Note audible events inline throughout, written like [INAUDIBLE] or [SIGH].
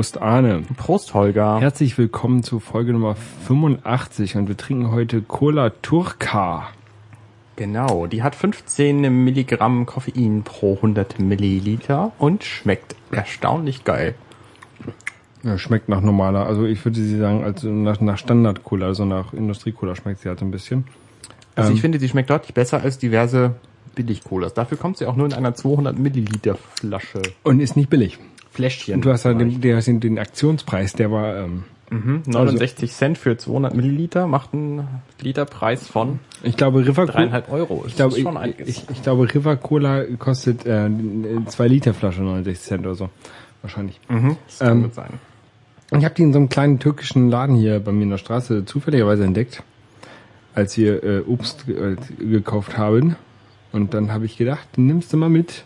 Prost Arne. Prost Holger. Herzlich willkommen zu Folge Nummer 85 und wir trinken heute Cola Turca. Genau, die hat 15 Milligramm Koffein pro 100 Milliliter und schmeckt erstaunlich geil. Ja, schmeckt nach normaler, also ich würde sie sagen, als nach, nach Standard-Cola, also nach Industrie-Cola schmeckt sie halt so ein bisschen. Also Ähm, ich finde, sie schmeckt deutlich besser als diverse Billig-Colas. Dafür kommt sie auch nur in einer 200 Milliliter Flasche. Und ist nicht billig. Fläschchen. Und du hast ja den, der, den, Aktionspreis, der war, ähm, Mhm, 69 Cent für 200 Milliliter macht einen Literpreis von ich glaube River dreieinhalb Euro. ich glaube, ich, ich, ich glaube River Cola kostet äh, 2 Liter Flasche 69 Cent oder so. Wahrscheinlich. mhm, das kann ähm, gut sein. Ich habe die in so einem kleinen türkischen Laden hier bei mir in der Straße zufälligerweise entdeckt, als wir äh, Obst äh, gekauft haben. Und dann habe ich gedacht, nimmst du mal mit,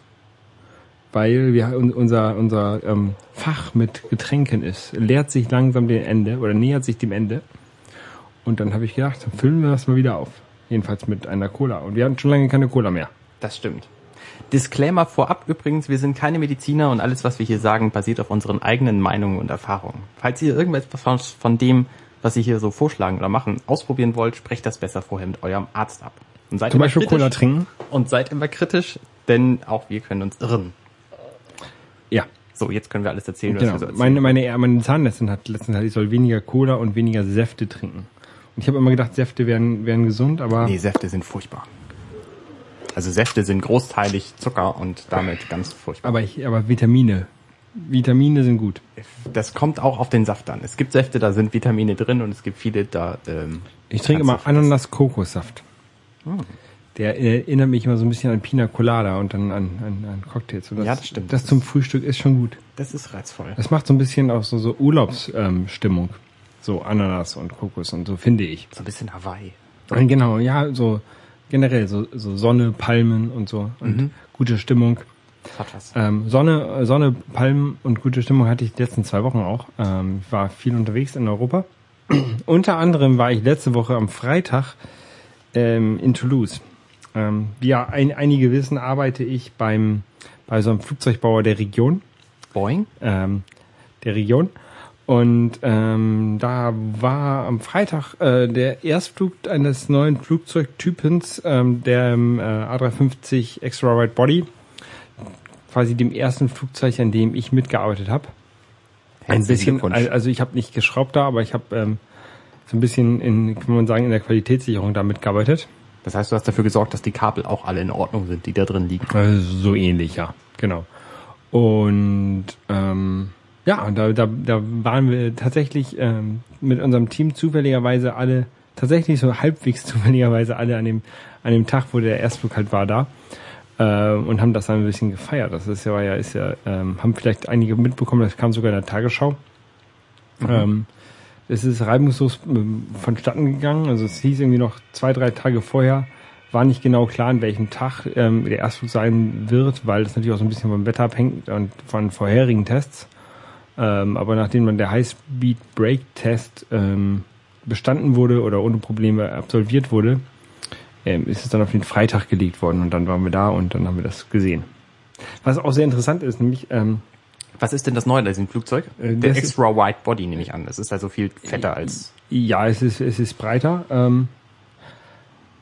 weil wir un- unser unser ähm, Fach mit Getränken ist, leert sich langsam dem Ende oder nähert sich dem Ende. Und dann habe ich gedacht, dann füllen wir das mal wieder auf. Jedenfalls mit einer Cola. Und wir hatten schon lange keine Cola mehr. Das stimmt. Disclaimer vorab übrigens, wir sind keine Mediziner und alles, was wir hier sagen, basiert auf unseren eigenen Meinungen und Erfahrungen. Falls ihr irgendetwas von- dem, was wir hier so vorschlagen oder machen, ausprobieren wollt, sprecht das besser vorher mit eurem Arzt ab. Und seid Zum immer Beispiel Cola trinken. Und seid immer kritisch, denn auch wir können uns irren. Ja. So, jetzt können wir alles erzählen, was Genau. wir so erzählen. Meine, meine, meine Zahnärztin hat letztens gesagt, ich soll weniger Cola und weniger Säfte trinken. Und ich habe immer gedacht, Säfte wären, wären gesund, aber nee, Säfte sind furchtbar. Also Säfte sind großteilig Zucker und damit ganz furchtbar. aber ich, aber Vitamine. Vitamine sind gut. Das kommt auch auf den Saft an. Es gibt Säfte, da sind Vitamine drin und es gibt viele, da ähm, Ich trinke immer. Ananas-Kokossaft. Hm. Der erinnert mich immer so ein bisschen an Pina Colada und dann an, an, an Cocktails. Und Ja, das stimmt. Das zum Frühstück ist schon gut. Das ist reizvoll. Das macht so ein bisschen auch so, so Urlaubsstimmung. Ähm, so Ananas und Kokos und so, finde ich. So ein bisschen Hawaii. Und genau, ja, so generell so, so Sonne, Palmen und so und Mhm. gute Stimmung. Hat was. Ähm, Sonne, äh, Sonne, Palmen und gute Stimmung hatte ich die letzten zwei Wochen auch. Ähm, ich war viel unterwegs in Europa. [CLEARS THROAT] Unter anderem war ich letzte Woche am Freitag ähm, in Toulouse. Ähm, wie ja ein, einige wissen, arbeite ich beim bei so einem Flugzeugbauer der Region Boing? ähm, der Region. Und ähm, da war am Freitag äh, der Erstflug eines neuen Flugzeugtypens, ähm, der äh, A350 Extra Wide Body, quasi dem ersten Flugzeug, an dem ich mitgearbeitet habe. Ein bisschen, also ich habe nicht geschraubt da, aber ich habe ähm, so ein bisschen in, kann man sagen, in der Qualitätssicherung da mitgearbeitet. Das heißt, du hast dafür gesorgt, dass die Kabel auch alle in Ordnung sind, die da drin liegen. Also so ähnlich, ja, genau. Und ähm, ja, da, da, da waren wir tatsächlich ähm, mit unserem Team zufälligerweise alle, tatsächlich so halbwegs [LAUGHS] zufälligerweise alle an dem, an dem Tag, wo der Erstflug halt war, da. Äh, und haben das dann ein bisschen gefeiert. Das ist ja, war ja, ist ja, ähm, haben vielleicht einige mitbekommen, das kam sogar in der Tagesschau. Ähm, es ist reibungslos ähm, vonstatten gegangen. Also es hieß irgendwie noch zwei, drei Tage vorher, war nicht genau klar, an welchem Tag ähm, der Erstflug sein wird, weil das natürlich auch so ein bisschen vom Wetter abhängt und von vorherigen Tests. Ähm, aber nachdem man der High-Speed-Break-Test ähm, bestanden wurde oder ohne Probleme absolviert wurde, ähm, ist es dann auf den Freitag gelegt worden und dann waren wir da und dann haben wir das gesehen. Was auch sehr interessant ist, nämlich ähm, Was ist denn das Neue an diesem Flugzeug? Äh, Der ist- Extra Wide Body nehme ich an. Das ist also viel fetter als. Ja, es ist, es ist breiter. Ähm,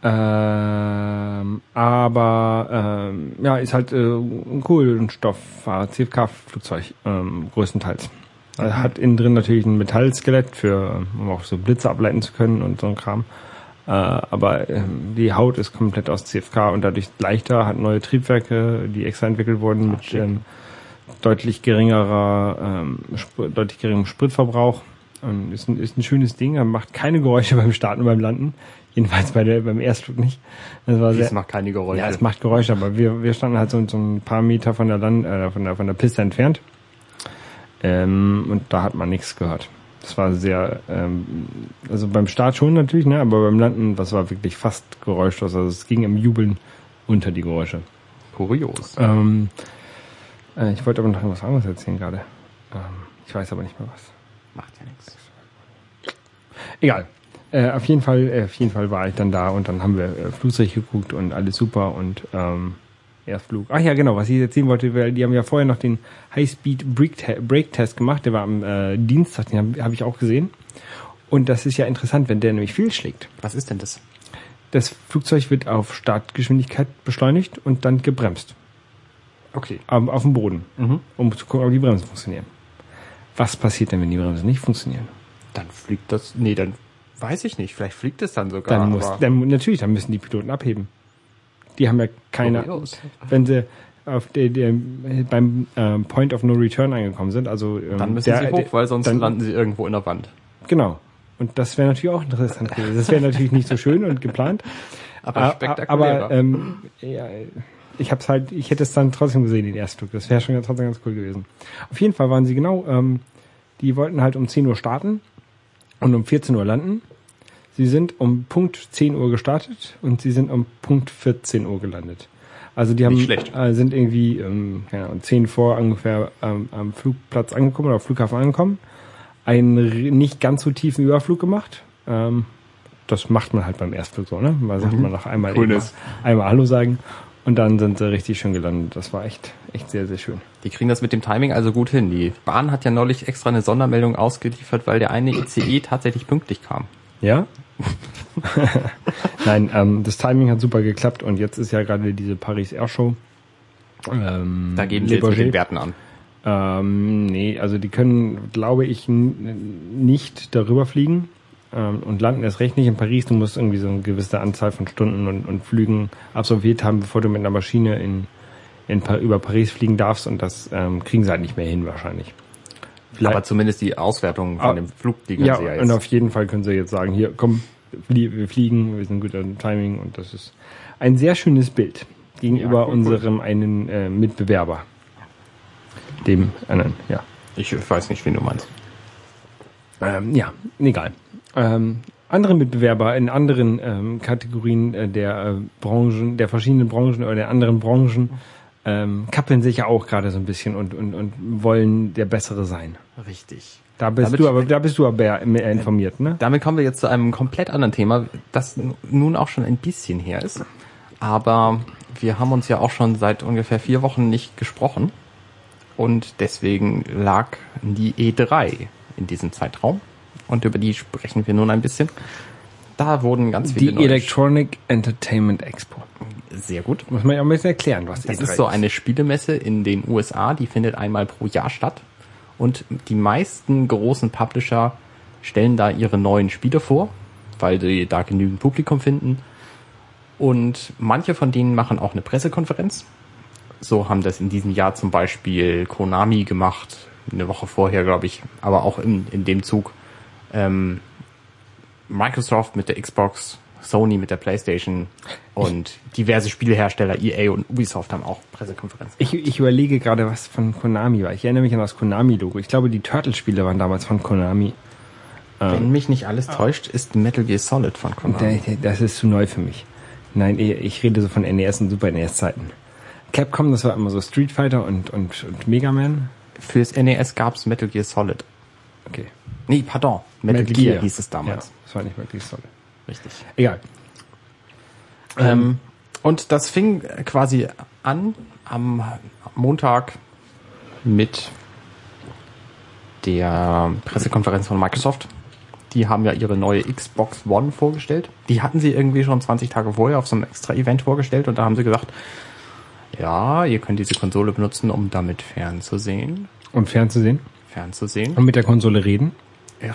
ähm, aber ähm, ja, ist halt äh, ein Kohlenstoff, äh, CFK-Flugzeug ähm, größtenteils. Also hat innen drin natürlich ein Metallskelett, für, um auch so Blitze ableiten zu können und so ein Kram. Äh, aber ähm, die Haut ist komplett aus CFK und dadurch leichter, hat neue Triebwerke, die extra entwickelt wurden mit schick. ähm, deutlich geringerer, ähm, Sp deutlich geringerem Spritverbrauch. Und ist ein, ist ein schönes Ding, er macht keine Geräusche [LAUGHS] beim Starten und beim Landen. Jedenfalls bei der, beim Erstflug nicht. Das war sehr, Das macht keine Geräusche. ja, es macht Geräusche, aber wir, wir standen halt so, so ein paar Meter von der Land, äh, von der, von der Piste entfernt. Ähm, und da hat man nichts gehört. Das war sehr, ähm, also beim Start schon natürlich, ne, aber beim Landen, das war wirklich fast geräuschlos. Also es ging im Jubeln unter die Geräusche. Kurios. Ähm, äh, ich wollte aber noch was anderes erzählen gerade. Ähm, ich weiß aber nicht mehr was. Macht ja nichts. Egal. Äh, auf jeden Fall, äh, auf jeden Fall war ich dann da und dann haben wir äh, Flugzeug geguckt und alles super und ähm, Erstflug. Ach ja, genau, was ich jetzt sehen wollte, weil die haben ja vorher noch den High-Speed Brake-Test gemacht, der war am äh, Dienstag, den habe hab ich auch gesehen. Und das ist ja interessant, wenn der nämlich fehlschlägt. Was ist denn das? Das Flugzeug wird auf Startgeschwindigkeit beschleunigt und dann gebremst. Okay. Auf, auf dem Boden, Mhm. um zu gucken, ob die Bremsen funktionieren. Was passiert denn, wenn die Bremsen nicht funktionieren? Dann fliegt das. Nee, dann weiß ich nicht. Vielleicht fliegt es dann sogar. Dann muss, dann, natürlich, dann müssen die Piloten abheben. Die haben ja keine, Kurios. wenn sie auf der, der, beim ähm, Point of No Return angekommen sind, also ähm, dann müssen der, sie hoch, der, weil sonst dann- landen sie irgendwo in der Wand. genau. Und das wäre natürlich auch interessant gewesen. Das wäre natürlich nicht so schön und geplant. [LAUGHS] Aber spektakulärer. Aber ähm, ja, ich hab's halt, ich hätte es dann trotzdem gesehen, den Erstflug. Das wäre schon ganz, trotzdem ganz cool gewesen. Auf jeden Fall waren sie genau, ähm, die wollten halt um 10 Uhr starten und um 14 Uhr landen. Sie sind um Punkt 10 Uhr gestartet und sie sind um Punkt 14 Uhr gelandet. Also die haben. Äh, sind irgendwie ähm, keine Ahnung, 10 vor ungefähr ähm, am Flugplatz angekommen oder am Flughafen angekommen. Einen nicht ganz so tiefen Überflug gemacht. Ähm, das macht man halt beim Erstflug so, ne? Man sagt man noch einmal, eben, einmal Hallo sagen und dann sind sie richtig schön gelandet. Das war echt, echt sehr, sehr schön. Die kriegen das mit dem Timing also gut hin. Die Bahn hat ja neulich extra eine Sondermeldung ausgeliefert, weil der eine ICE tatsächlich pünktlich kam. Ja? [LAUGHS] Nein, ähm, das Timing hat super geklappt und jetzt ist ja gerade diese Paris Air Show. Ähm, Da geben sie jetzt mit den Werten an. Ähm, nee, also die können, glaube ich, nicht darüber fliegen und landen erst recht nicht in Paris. Du musst irgendwie so eine gewisse Anzahl von Stunden und, und Flügen absolviert haben, bevor du mit einer Maschine in, in über Paris fliegen darfst und das ähm, kriegen sie halt nicht mehr hin wahrscheinlich. Vielleicht- Aber zumindest die Auswertung von Ah, dem Flug, die können ja, sie ja und jetzt. auf jeden Fall können sie jetzt sagen, hier, komm, wir fliegen, wir sind gut am Timing und das ist ein sehr schönes Bild gegenüber Ja, cool, cool. unserem einen äh, Mitbewerber. Dem anderen, ja. Ich weiß nicht, wen du meinst. Ähm, ja, egal. Ähm, andere Mitbewerber in anderen ähm, Kategorien äh, der äh, Branchen, der verschiedenen Branchen oder der anderen Branchen ähm, kappeln sich ja auch gerade so ein bisschen und, und, und wollen der Bessere sein. Richtig. Da bist Damit- du aber, da bist du aber mehr, informiert, ne? Damit kommen wir jetzt zu einem komplett anderen Thema, das nun auch schon ein bisschen her ist. Aber wir haben uns ja auch schon seit ungefähr vier Wochen nicht gesprochen. Und deswegen lag die E3 in diesem Zeitraum. Und über die sprechen wir nun ein bisschen. Da wurden ganz viele Die neue Electronic Entertainment Expo. Sehr gut. Muss man ja ein bisschen erklären, was Das E3 ist so eine Spielemesse in den USA, die findet einmal pro Jahr statt. Und die meisten großen Publisher stellen da ihre neuen Spiele vor, weil sie da genügend Publikum finden. Und manche von denen machen auch eine Pressekonferenz. So haben das in diesem Jahr zum Beispiel Konami gemacht, eine Woche vorher, glaube ich, aber auch in, in dem Zug. Ähm, Microsoft mit der Xbox, Sony mit der PlayStation und diverse Spielehersteller, EA und Ubisoft haben auch Pressekonferenzen. Ich, ich überlege gerade, was von Konami war. Ich erinnere mich an das Konami-Logo. Ich glaube, die Turtle-Spiele waren damals von Konami. Wenn mich nicht alles täuscht, ist Metal Gear Solid von Konami. Da- Das ist zu neu für mich. Nein, ich ich rede so von NES und Super NES-Zeiten. Capcom, das war immer so Street Fighter und, und, und Mega Man. Fürs NES gab's Metal Gear Solid. Okay. Nee, pardon. Metal, Gear, hieß es damals. Ja, das war nicht Metal Gear Solid. Richtig. Egal. Ähm, und das fing quasi an am Montag mit der Pressekonferenz von Microsoft. Die haben ja ihre neue Xbox One vorgestellt. Die hatten sie irgendwie schon 20 Tage vorher auf so einem extra Event vorgestellt und da haben sie gesagt, ja, ihr könnt diese Konsole benutzen, um damit fernzusehen. Und fernzusehen. Fernzusehen. Und mit der Konsole reden.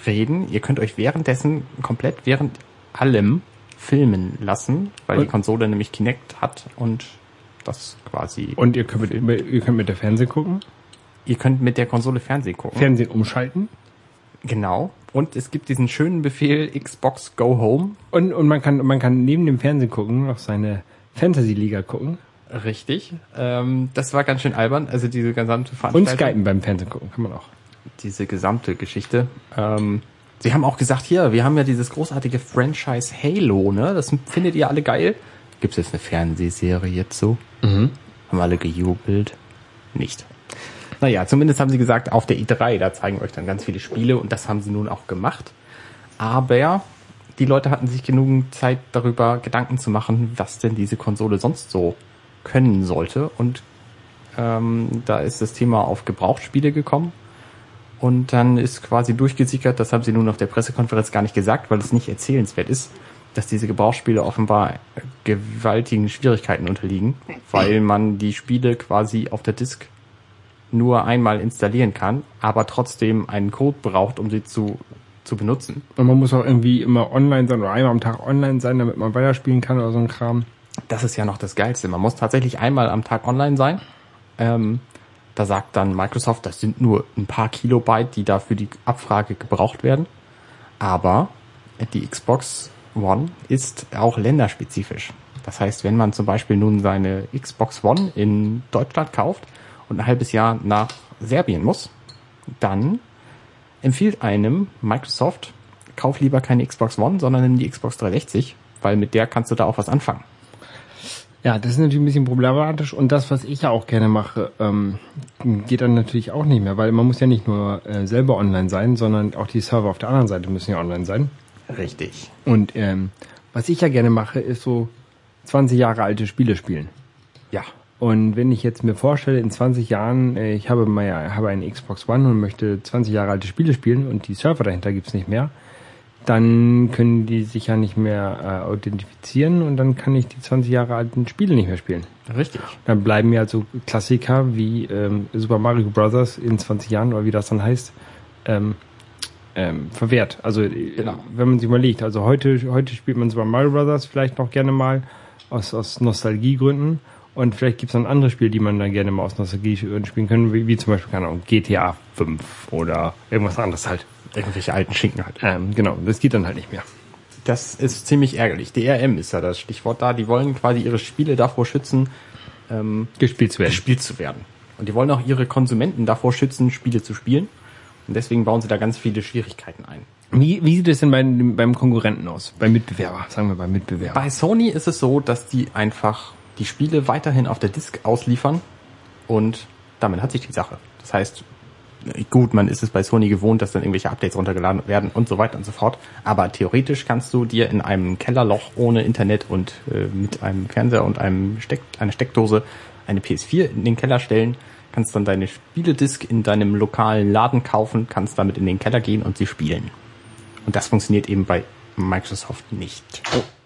Reden. Ihr könnt euch währenddessen komplett während allem filmen lassen, weil die Und- Konsole nämlich Kinect hat und das quasi. Und ihr könnt mit, ihr könnt mit der Fernsehen gucken. ihr könnt mit der Konsole Fernsehen gucken. Fernsehen umschalten. genau. Und es gibt diesen schönen Befehl Xbox Go Home. Und, und man kann, man kann neben dem Fernsehen gucken, noch seine Fantasy-Liga gucken. Richtig. Ähm, das war ganz schön albern. Also diese gesamte Und Veranstaltung. Skypen beim Fernsehen gucken, kann man auch. Diese gesamte Geschichte. Ähm, sie haben auch gesagt, hier, wir haben ja dieses großartige Franchise Halo, ne? Das findet ihr alle geil. Gibt's jetzt eine Fernsehserie jetzt so? Haben alle gejubelt? Nicht. Naja, zumindest haben sie gesagt, auf der E3, da zeigen wir euch dann ganz viele Spiele und das haben sie nun auch gemacht. Aber die Leute hatten sich genügend Zeit darüber Gedanken zu machen, was denn diese Konsole sonst so können sollte. Und ähm, da ist das Thema auf Gebrauchtspiele gekommen. Und dann ist quasi durchgesickert, das haben sie nun auf der Pressekonferenz gar nicht gesagt, weil es nicht erzählenswert ist, dass diese Gebrauchsspiele offenbar gewaltigen Schwierigkeiten unterliegen, weil man die Spiele quasi auf der Disk nur einmal installieren kann, aber trotzdem einen Code braucht, um sie zu, zu benutzen. Und man muss auch irgendwie immer online sein oder einmal am Tag online sein, damit man weiterspielen kann oder so ein Kram. Das ist ja noch das Geilste. Man muss tatsächlich einmal am Tag online sein. Ähm, da sagt dann Microsoft, das sind nur ein paar Kilobyte, die da für die Abfrage gebraucht werden. Aber die Xbox One ist auch länderspezifisch. Das heißt, wenn man zum Beispiel nun seine Xbox One in Deutschland kauft und ein halbes Jahr nach Serbien muss, dann empfiehlt einem Microsoft, kauf lieber keine Xbox One, sondern nimm die Xbox 360, weil mit der kannst du da auch was anfangen. Ja, das ist natürlich ein bisschen problematisch und das, was ich ja auch gerne mache, ähm, geht dann natürlich auch nicht mehr, weil man muss ja nicht nur äh, selber online sein, sondern auch die Server auf der anderen Seite müssen ja online sein. Richtig. Und ähm, was ich ja gerne mache, ist so 20 Jahre alte Spiele spielen. Ja. Und wenn ich jetzt mir vorstelle, in 20 Jahren, äh, ich habe mal habe eine Xbox One und möchte 20 Jahre alte Spiele spielen und die Server dahinter gibt's nicht mehr, dann können die sich ja nicht mehr äh, authentifizieren und dann kann ich die 20 Jahre alten Spiele nicht mehr spielen. Richtig. Dann bleiben mir also Klassiker wie ähm, Super Mario Bros. in 20 Jahren oder wie das dann heißt, ähm, ähm, verwehrt. Also genau. wenn man sich überlegt, also heute, heute spielt man Super Mario Bros. vielleicht noch gerne mal aus, aus Nostalgiegründen und vielleicht gibt es dann andere Spiele, die man dann gerne mal aus Nostalgiegründen spielen können, wie, wie zum Beispiel, keine Ahnung, GTA 5 oder irgendwas anderes halt. Irgendwelche alten Schinken halt. Ähm, genau, das geht dann halt nicht mehr. Das ist ziemlich ärgerlich. DRM ist ja das Stichwort da. Die wollen quasi ihre Spiele davor schützen, ähm, gespielt zu werden. Gespielt zu werden. Und die wollen auch ihre Konsumenten davor schützen, Spiele zu spielen. Und deswegen bauen sie da ganz viele Schwierigkeiten ein. Wie, wie sieht es denn beim, beim Konkurrenten aus? Beim Mitbewerber, sagen wir beim Mitbewerber. Bei Sony ist es so, dass die einfach die Spiele weiterhin auf der Disk ausliefern und damit hat sich die Sache. Das heißt, gut, man ist es bei Sony gewohnt, dass dann irgendwelche Updates runtergeladen werden und so weiter und so fort. Aber theoretisch kannst du dir in einem Kellerloch ohne Internet und äh, mit einem Fernseher und einem Steck, einer Steckdose eine PS4 in den Keller stellen, kannst dann deine Spieledisk in deinem lokalen Laden kaufen, kannst damit in den Keller gehen und sie spielen. Und das funktioniert eben bei Microsoft nicht.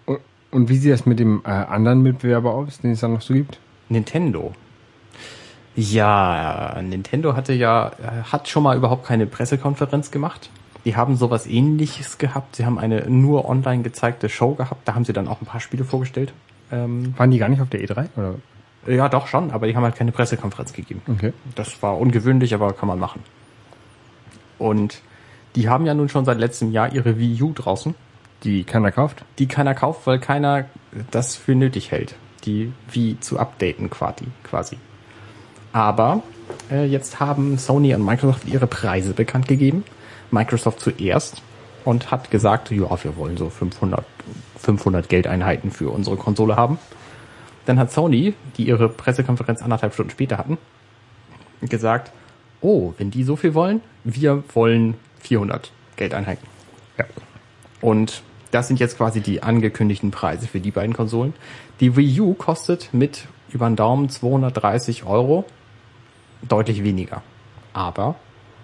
Oh, und wie sieht das mit dem äh, anderen Mitbewerber aus, den es da noch so gibt? Nintendo. Ja, Nintendo hatte ja, äh, hat schon mal überhaupt keine Pressekonferenz gemacht. Die haben sowas ähnliches gehabt. Sie haben eine nur online gezeigte Show gehabt. Da haben sie dann auch ein paar Spiele vorgestellt. Ähm, Waren die gar nicht auf der E3? Oder? Ja, doch schon, aber die haben halt keine Pressekonferenz gegeben. Okay. Das war ungewöhnlich, aber kann man machen. Und die haben ja nun schon seit letztem Jahr ihre Wii U draußen. Die keiner kauft? Die keiner kauft, weil keiner das für nötig hält, die Wii zu updaten quasi. quasi. Aber äh, jetzt haben Sony und Microsoft ihre Preise bekannt gegeben. Microsoft zuerst und hat gesagt, ja, wir wollen so 500, 500 Geldeinheiten für unsere Konsole haben. Dann hat Sony, die ihre Pressekonferenz anderthalb Stunden später hatten, gesagt, oh, wenn die so viel wollen, wir wollen 400 Geldeinheiten. Ja. Und das sind jetzt quasi die angekündigten Preise für die beiden Konsolen. Die Wii U kostet mit über den Daumen 230 Euro deutlich weniger. Aber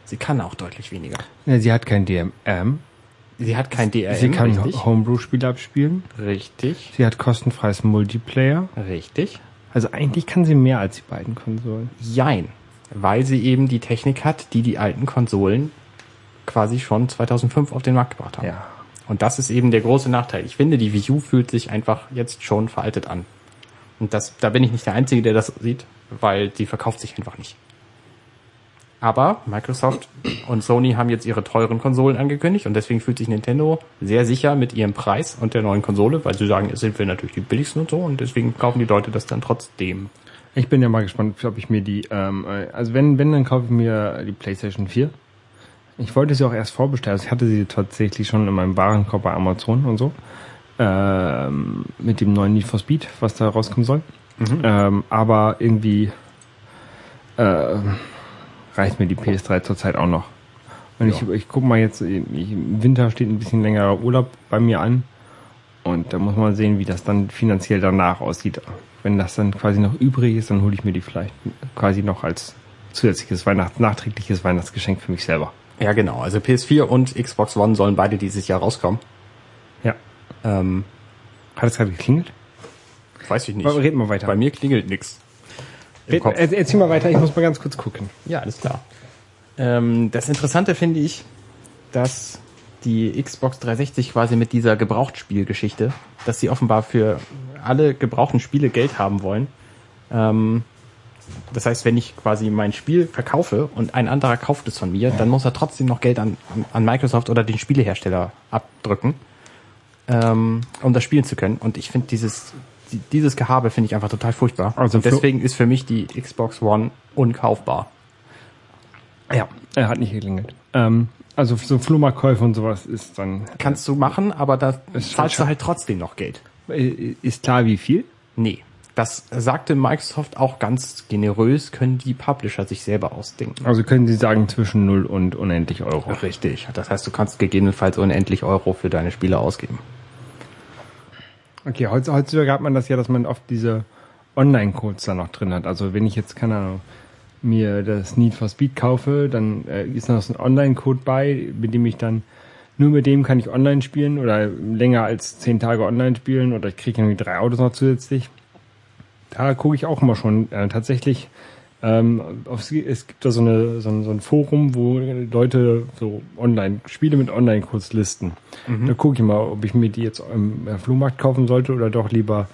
sie kann auch deutlich weniger. Ja, sie hat kein DMM. Sie hat kein DRM. Sie kann Homebrew-Spiele abspielen. Richtig. Sie hat kostenfreies Multiplayer. Richtig. Also eigentlich kann sie mehr als die beiden Konsolen. Jein. Weil sie eben die Technik hat, die die alten Konsolen quasi schon 2005 auf den Markt gebracht haben. Ja. Und das ist eben der große Nachteil. Ich finde, die Wii U fühlt sich einfach jetzt schon veraltet an. Und das, da bin ich nicht der Einzige, der das sieht, weil die verkauft sich einfach nicht. Aber Microsoft und Sony haben jetzt ihre teuren Konsolen angekündigt und deswegen fühlt sich Nintendo sehr sicher mit ihrem Preis und der neuen Konsole, weil sie sagen, es sind wir natürlich die billigsten und so und deswegen kaufen die Leute das dann trotzdem. Ich bin ja mal gespannt, ob ich mir die, ähm, also wenn, wenn, dann kaufe ich mir die PlayStation 4. Ich wollte sie auch erst vorbestellen. Also ich hatte sie tatsächlich schon in meinem Warenkorb bei Amazon und so. Ähm, mit dem neuen Need for Speed, was da rauskommen soll. Mhm. Ähm, aber irgendwie äh, reicht mir die PS3 zurzeit auch noch. Und ja. ich, ich guck mal jetzt, ich, im Winter steht ein bisschen längerer Urlaub bei mir an. Und da muss man sehen, wie das dann finanziell danach aussieht. Wenn das dann quasi noch übrig ist, dann hole ich mir die vielleicht quasi noch als zusätzliches Weihnachts nachträgliches Weihnachtsgeschenk für mich selber. Ja, genau. Also PS4 und Xbox One sollen beide dieses Jahr rauskommen. Ja. Ähm, Hat es gerade geklingelt? weiß ich nicht. Aber reden wir weiter. Bei mir klingelt nix. Im Kopf. er, erzähl mal weiter, ich muss mal ganz kurz gucken. Ja, alles klar. Ähm, das Interessante finde ich, dass die Xbox 360 quasi mit dieser Gebrauchtspielgeschichte, dass sie offenbar für alle gebrauchten Spiele Geld haben wollen. Ähm, das heißt, wenn ich quasi mein Spiel verkaufe und ein anderer kauft es von mir, dann muss er trotzdem noch Geld an, an Microsoft oder den Spielehersteller abdrücken, ähm, um das spielen zu können. Und ich finde dieses die- dieses Gehabe finde ich einfach total furchtbar. Also und deswegen ist für mich die Xbox One unkaufbar. Ja, er hat nicht geklingelt. Ähm, also so Flohmarktkäufe und sowas ist dann, Kannst du machen, aber da zahlst du halt trotzdem noch Geld. äh, ist klar wie viel? Nee. Das sagte Microsoft auch ganz generös, können die Publisher sich selber ausdenken. Also können Sie sagen zwischen 0 und unendlich Euro. Richtig. Das heißt, du kannst gegebenenfalls unendlich Euro für deine Spiele ausgeben. Okay, heutz- heutzutage hat man das ja, dass man oft diese Online-Codes da noch drin hat. Also wenn ich jetzt, keine Ahnung, mir das Need for Speed kaufe, dann äh, ist noch so ein Online-Code bei, mit dem ich dann nur mit dem kann ich online spielen oder länger als zehn Tage online spielen oder ich kriege irgendwie drei Autos noch zusätzlich. Da gucke ich auch immer schon äh, tatsächlich. Ähm, auf, es gibt da so, eine, so, ein, so ein Forum, wo Leute so online Spiele mit Online-Codes listen. Da gucke ich mal, ob ich mir die jetzt im Flohmarkt kaufen sollte oder doch lieber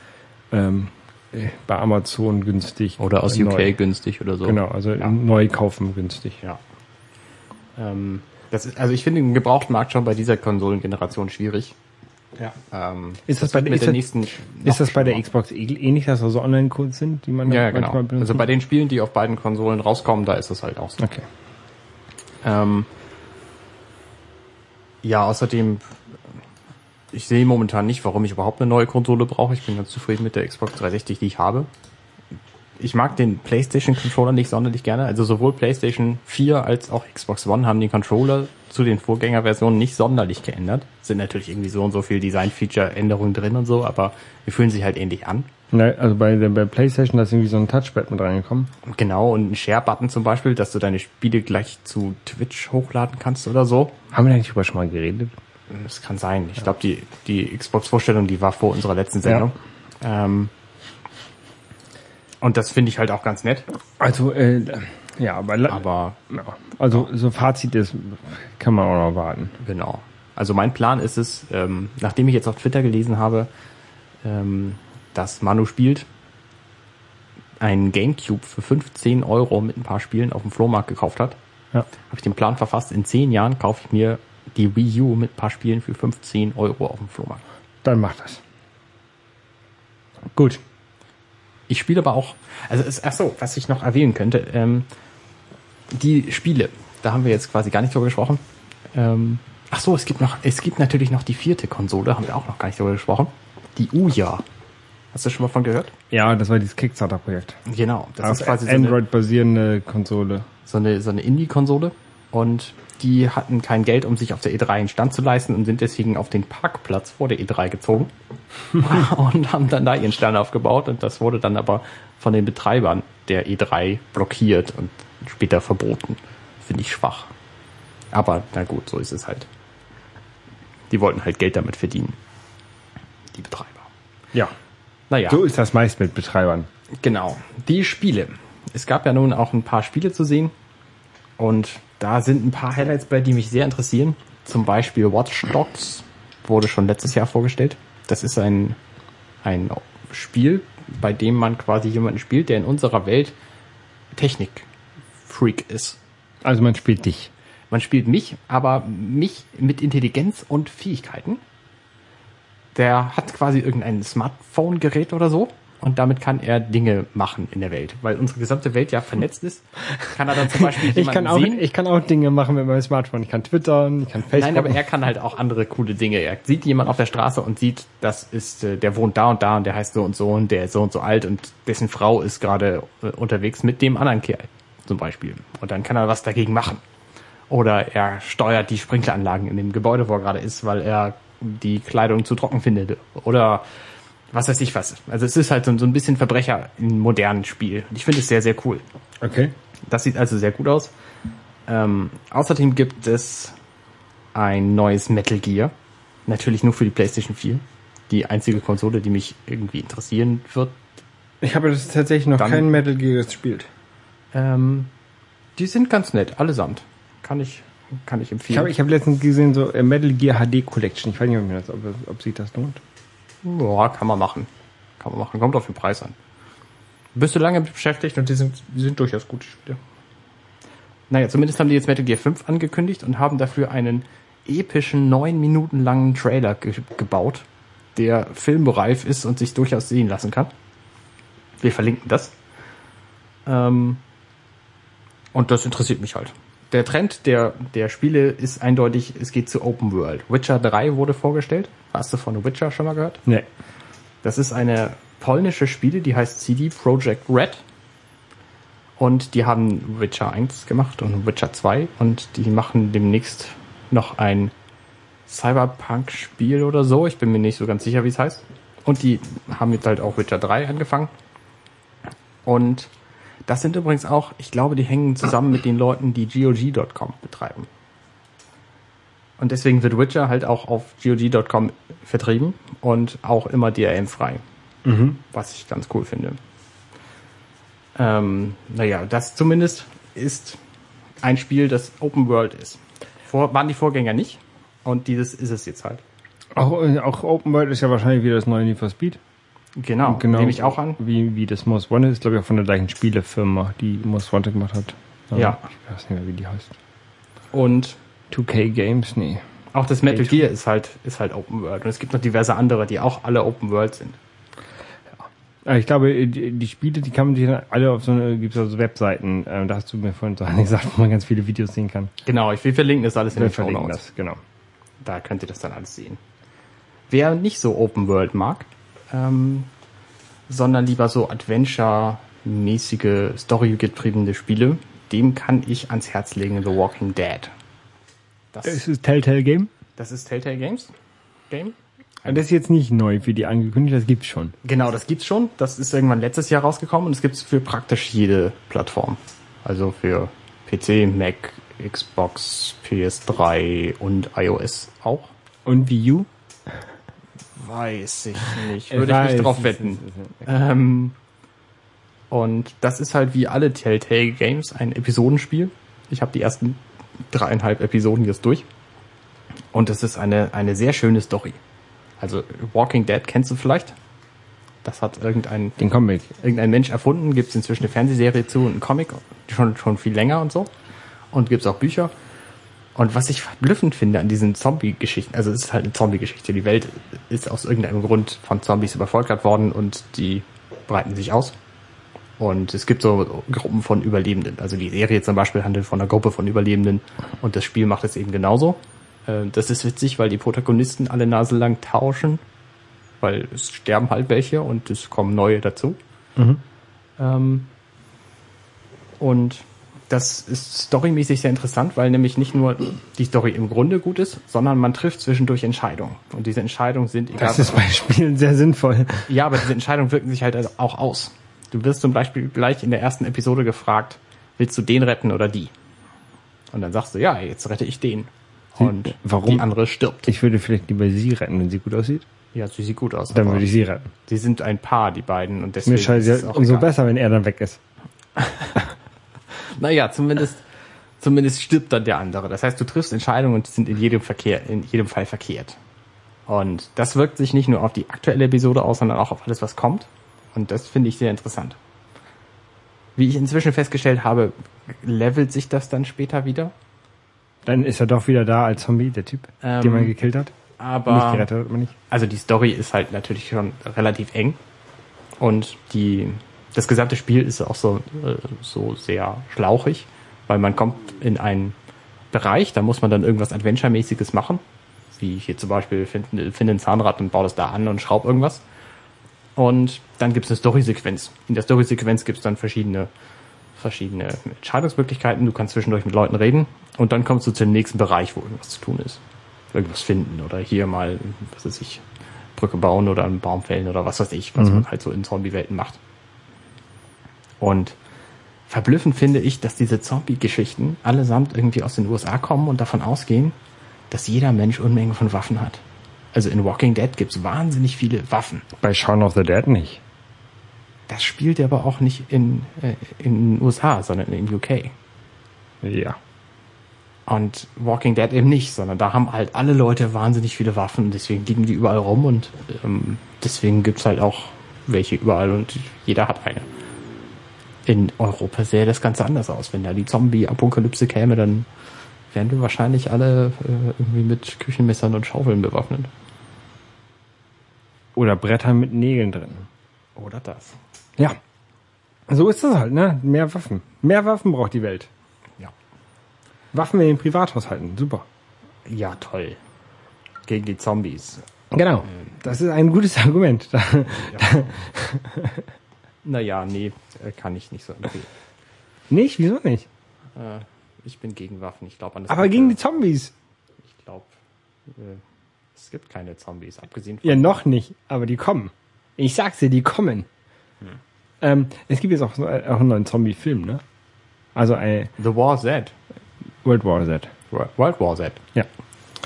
ähm, äh, bei Amazon günstig. Oder aus äh, UK neu. günstig oder so. Genau, also neu kaufen günstig. Ja. Ähm, das ist, also ich finde den Gebrauchtmarkt schon bei dieser Konsolengeneration schwierig. Ja. Ähm, Ist das bei wird der- mit ist der das- nächsten Ist das bei der Xbox eh- ähnlich, dass da so Online-Codes sind, die man Ja, genau. manchmal benutzt? Also bei den Spielen, die auf beiden Konsolen rauskommen, da ist es halt auch so. okay. Ähm, ja, außerdem, ich sehe momentan nicht, warum ich überhaupt eine neue Konsole brauche. Ich bin ganz zufrieden mit der Xbox 360, die ich habe. Ich mag den PlayStation Controller nicht sonderlich gerne. Also sowohl PlayStation 4 als auch Xbox One haben den Controller zu den Vorgängerversionen nicht sonderlich geändert. Sind natürlich irgendwie so und so viel Design-Feature-Änderungen drin und so, aber die fühlen sich halt ähnlich an. Na, also bei der bei PlayStation da ist irgendwie so ein Touchpad mit reingekommen. Genau, und ein Share-Button zum Beispiel, dass du deine Spiele gleich zu Twitch hochladen kannst oder so. Haben wir eigentlich darüber schon mal geredet? Das kann sein. Ich glaube, die, die Xbox-Vorstellung, die war vor unserer letzten Sendung. Ähm, und das finde ich halt auch ganz nett. Also, äh, ja, aber, Aber ja, also so Fazit ist, kann man auch noch warten. genau. Also mein Plan ist es, ähm, nachdem ich jetzt auf Twitter gelesen habe, ähm, dass Manu spielt, ein Gamecube für 15 Euro mit ein paar Spielen auf dem Flohmarkt gekauft hat, Ja. habe ich den Plan verfasst, in 10 Jahren kaufe ich mir die Wii U mit ein paar Spielen für 15 Euro auf dem Flohmarkt. Dann macht das. Gut. Ich spiele aber auch, also es, ach so, was ich noch erwähnen könnte, ähm, die Spiele, da haben wir jetzt quasi gar nicht drüber gesprochen. Ähm, ach so, es gibt noch, es gibt natürlich noch die vierte Konsole, haben wir auch noch gar nicht drüber gesprochen. Die Uja. Hast du schon mal von gehört? Ja, das war dieses Kickstarter-Projekt. Genau, das Auf ist quasi so eine, Android-basierende Konsole. so eine, so eine Indie-Konsole und die hatten kein Geld, um sich auf der E3 einen Stand zu leisten und sind deswegen auf den Parkplatz vor der E3 gezogen [LAUGHS] und haben dann da ihren Stand aufgebaut und das wurde dann aber von den Betreibern der E3 blockiert und später verboten. Finde ich schwach. Aber na gut, so ist es halt. Die wollten halt Geld damit verdienen. Die Betreiber. Ja. Naja. So ist das meist mit Betreibern. Genau. Die Spiele. Es gab ja nun auch ein paar Spiele zu sehen. Und da sind ein paar Highlights bei, die mich sehr interessieren. Zum Beispiel Watch Dogs wurde schon letztes Jahr vorgestellt. Das ist ein, ein Spiel, bei dem man quasi jemanden spielt, der in unserer Welt Technik-Freak ist. Also man spielt dich. Man spielt mich, aber mich mit Intelligenz und Fähigkeiten. Der hat quasi irgendein Smartphone-Gerät oder so und damit kann er Dinge machen in der Welt. Weil unsere gesamte Welt ja vernetzt ist, kann er dann zum Beispiel [LAUGHS] Ich jemanden kann, auch, sehen. ich kann auch Dinge machen mit meinem Smartphone. Ich kann twittern, ich kann Facebook. Nein, aber er kann halt auch andere coole Dinge. Er sieht jemand auf der Straße und sieht, das ist, äh, der wohnt da und da und der heißt so und so und der ist so und so alt und dessen Frau ist gerade äh, unterwegs mit dem anderen Kerl zum Beispiel. Und dann kann er was dagegen machen. Oder er steuert die Sprinkleranlagen in dem Gebäude, wo er gerade ist, weil er die Kleidung zu trocken findet oder was weiß ich was. Also es ist halt so, so ein bisschen Verbrecher im modernen Spiel. Und ich finde es sehr, sehr cool. Okay. Das sieht also sehr gut aus. Ähm, außerdem gibt es ein neues Metal Gear. Natürlich nur für die PlayStation 4. Die einzige Konsole, die mich irgendwie interessieren wird. Ich habe das tatsächlich noch Dann- kein Metal Gear gespielt. Ähm, die sind ganz nett, allesamt. Kann ich, kann ich Ich empfehlen. habe ich hab letztens gesehen, so äh, Metal Gear HD Collection. Ich weiß nicht, ob, mir das, ob, ob sich das lohnt. Ja, kann man machen. Kann man machen. Kommt auf den Preis an. Bist du lange beschäftigt und die sind, die sind durchaus gute Spiele. Naja, zumindest haben die jetzt Metal Gear 5 angekündigt und haben dafür einen epischen, neun Minuten langen Trailer ge gebaut, der filmreif ist und sich durchaus sehen lassen kann. Wir verlinken das. Ähm, und das interessiert mich halt. Der Trend der, der Spiele ist eindeutig, es geht zu Open World. Witcher 3 wurde vorgestellt. Hast du von Witcher schon mal gehört? Nee. Das ist eine polnische Spiele, die heißt CD Projekt Red. Und die haben Witcher 1 gemacht und Witcher 2 und die machen demnächst noch ein Cyberpunk-Spiel oder so. Ich bin mir nicht so ganz sicher, wie es heißt. Und die haben jetzt halt auch Witcher 3 angefangen. Und das sind übrigens auch, ich glaube, die hängen zusammen mit den Leuten, die GOG.com betreiben. Und deswegen wird Witcher halt auch auf GOG.com vertrieben und auch immer DRM-frei. Was ich ganz cool finde. Ähm, naja, das zumindest ist ein Spiel, das Open World ist. Vor, waren die Vorgänger nicht. Und dieses ist es jetzt halt. Auch, auch Open World ist ja wahrscheinlich wieder das neue Need for Speed. Genau, nehme ich auch an. Wie, wie das Most Wanted ist, glaube ich, auch von der gleichen Spielefirma, die Most Wanted gemacht hat. Aber Ja. Ich weiß nicht mehr, wie die heißt. Und 2K Games? Nee. auch das Metal. Gear ist halt, ist halt Open World. Und es gibt noch diverse andere, die auch alle Open World sind. Aber Ich glaube, die, die Spiele, die kann man sich alle auf so eine, gibt's also Webseiten, ähm, da hast du mir vorhin so [LAUGHS] gesagt, wo man ganz viele Videos sehen kann. Genau, ich will verlinken das alles in Wir den Show Notes. genau. Da könnt ihr das dann alles sehen. Wer nicht so Open World mag, ähm, sondern lieber so Adventure-mäßige, storygetriebene Spiele, dem kann ich ans Herz legen The Walking Dead. Das, Es ist Telltale Game. das ist Telltale Games. Game? Und das ist jetzt nicht neu für die angekündigt, das gibt's schon. Genau, das gibt's schon. Das ist irgendwann letztes Jahr rausgekommen und es gibt's für praktisch jede Plattform. Also für PC, Mac, Xbox, PS3 und iOS auch. Und Wii U? Weiß ich nicht. Würde ich nicht drauf wetten. Ähm, und das ist halt wie alle Telltale Games ein Episodenspiel. Ich habe die ersten dreieinhalb Episoden jetzt durch. Und es ist eine, eine sehr schöne Story. Also Walking Dead kennst du vielleicht? Das hat irgendein, Den Comic. irgendein Mensch erfunden. Gibt es inzwischen eine Fernsehserie zu und einen Comic. Schon, schon viel länger und so. Und gibt es auch Bücher. Und was ich verblüffend finde an diesen Zombie-Geschichten, also es ist halt eine Zombie-Geschichte. Die Welt ist aus irgendeinem Grund von Zombies übervölkert worden und die breiten sich aus. Und es gibt so Gruppen von Überlebenden. Also die Serie zum Beispiel handelt von einer Gruppe von Überlebenden und das Spiel macht es eben genauso. Äh, Das ist witzig, weil die Protagonisten alle naselang tauschen, weil es sterben halt welche und es kommen neue dazu. Ähm, und das ist storymäßig sehr interessant, weil nämlich nicht nur die Story im Grunde gut ist, sondern man trifft zwischendurch Entscheidungen. Und diese Entscheidungen sind egal. Das ist bei Spielen sehr sinnvoll. Ja, aber diese Entscheidungen wirken sich halt auch aus. Du wirst zum Beispiel gleich in der ersten Episode gefragt, willst du den retten oder die? Und dann sagst du, ja, jetzt rette ich den. Und Warum? die andere stirbt. Ich würde vielleicht lieber sie retten, wenn sie gut aussieht. Ja, sie sieht gut aus. Dann würde ich sie retten. sie sind ein Paar, die beiden. Und deswegen Mir scheint ist es ja auch umso egal. besser, wenn er dann weg ist. [LAUGHS] Naja, zumindest, zumindest stirbt dann der andere. Das heißt, du triffst Entscheidungen und die sind in jedem Verkehr, in jedem Fall verkehrt. Und das wirkt sich nicht nur auf die aktuelle Episode aus, sondern auch auf alles, was kommt. Und das finde ich sehr interessant. Wie ich inzwischen festgestellt habe, levelt sich das dann später wieder. Dann ist er doch wieder da als Zombie, der Typ, Ähm, den man gekillt hat. nicht Aber gerettet hat man nicht. also die Story ist halt natürlich schon relativ eng und die das gesamte Spiel ist auch so äh, so sehr schlauchig, weil man kommt in einen Bereich, da muss man dann irgendwas Adventure-mäßiges machen, wie hier zum Beispiel finde find ein Zahnrad und baue das da an und schraub irgendwas. Und dann gibt es eine Story-Sequenz. In der Story-Sequenz gibt es dann verschiedene verschiedene Entscheidungsmöglichkeiten. Du kannst zwischendurch mit Leuten reden und dann kommst du zum nächsten Bereich, wo irgendwas zu tun ist. irgendwas finden oder hier mal, was weiß ich, Brücke bauen oder einen Baum fällen oder was weiß ich, was man halt so in Zombie-Welten macht. Und verblüffend finde ich, dass diese Zombie-Geschichten allesamt irgendwie aus den USA kommen und davon ausgehen, dass jeder Mensch Unmengen von Waffen hat. Also in Walking Dead gibt's wahnsinnig viele Waffen. Bei Shaun of the Dead nicht. Das spielt aber auch nicht in, äh, in den USA, sondern in UK. Ja. Und Walking Dead eben nicht, sondern da haben halt alle Leute wahnsinnig viele Waffen und deswegen liegen die überall rum und ähm, deswegen gibt's halt auch welche überall und jeder hat eine. In Europa sähe das Ganze anders aus. Wenn da die Zombie-Apokalypse käme, dann wären wir wahrscheinlich alle äh, irgendwie mit Küchenmessern und Schaufeln bewaffnet. Oder Bretter mit Nägeln drin. Oder das. Ja. So ist das halt, ne? Mehr Waffen. Mehr Waffen braucht die Welt. Ja. Waffen in den Privathaushalten. Super. Ja, toll. Gegen die Zombies. Genau. Das ist ein gutes Argument. [LAUGHS] Naja, nee, kann ich nicht so empfehlen. nicht? Wieso nicht? Äh, ich bin gegen Waffen. Ich glaube an das. Aber gegen die Zombies. Ich glaube, äh, es gibt keine Zombies, abgesehen von. Ja, noch nicht. Aber die kommen. Ich sag's dir, die kommen. Ähm, es gibt jetzt auch, so, äh, auch einen neuen Zombie-Film, ne? Also ein The War Z. World War Z. World War Z. Ja.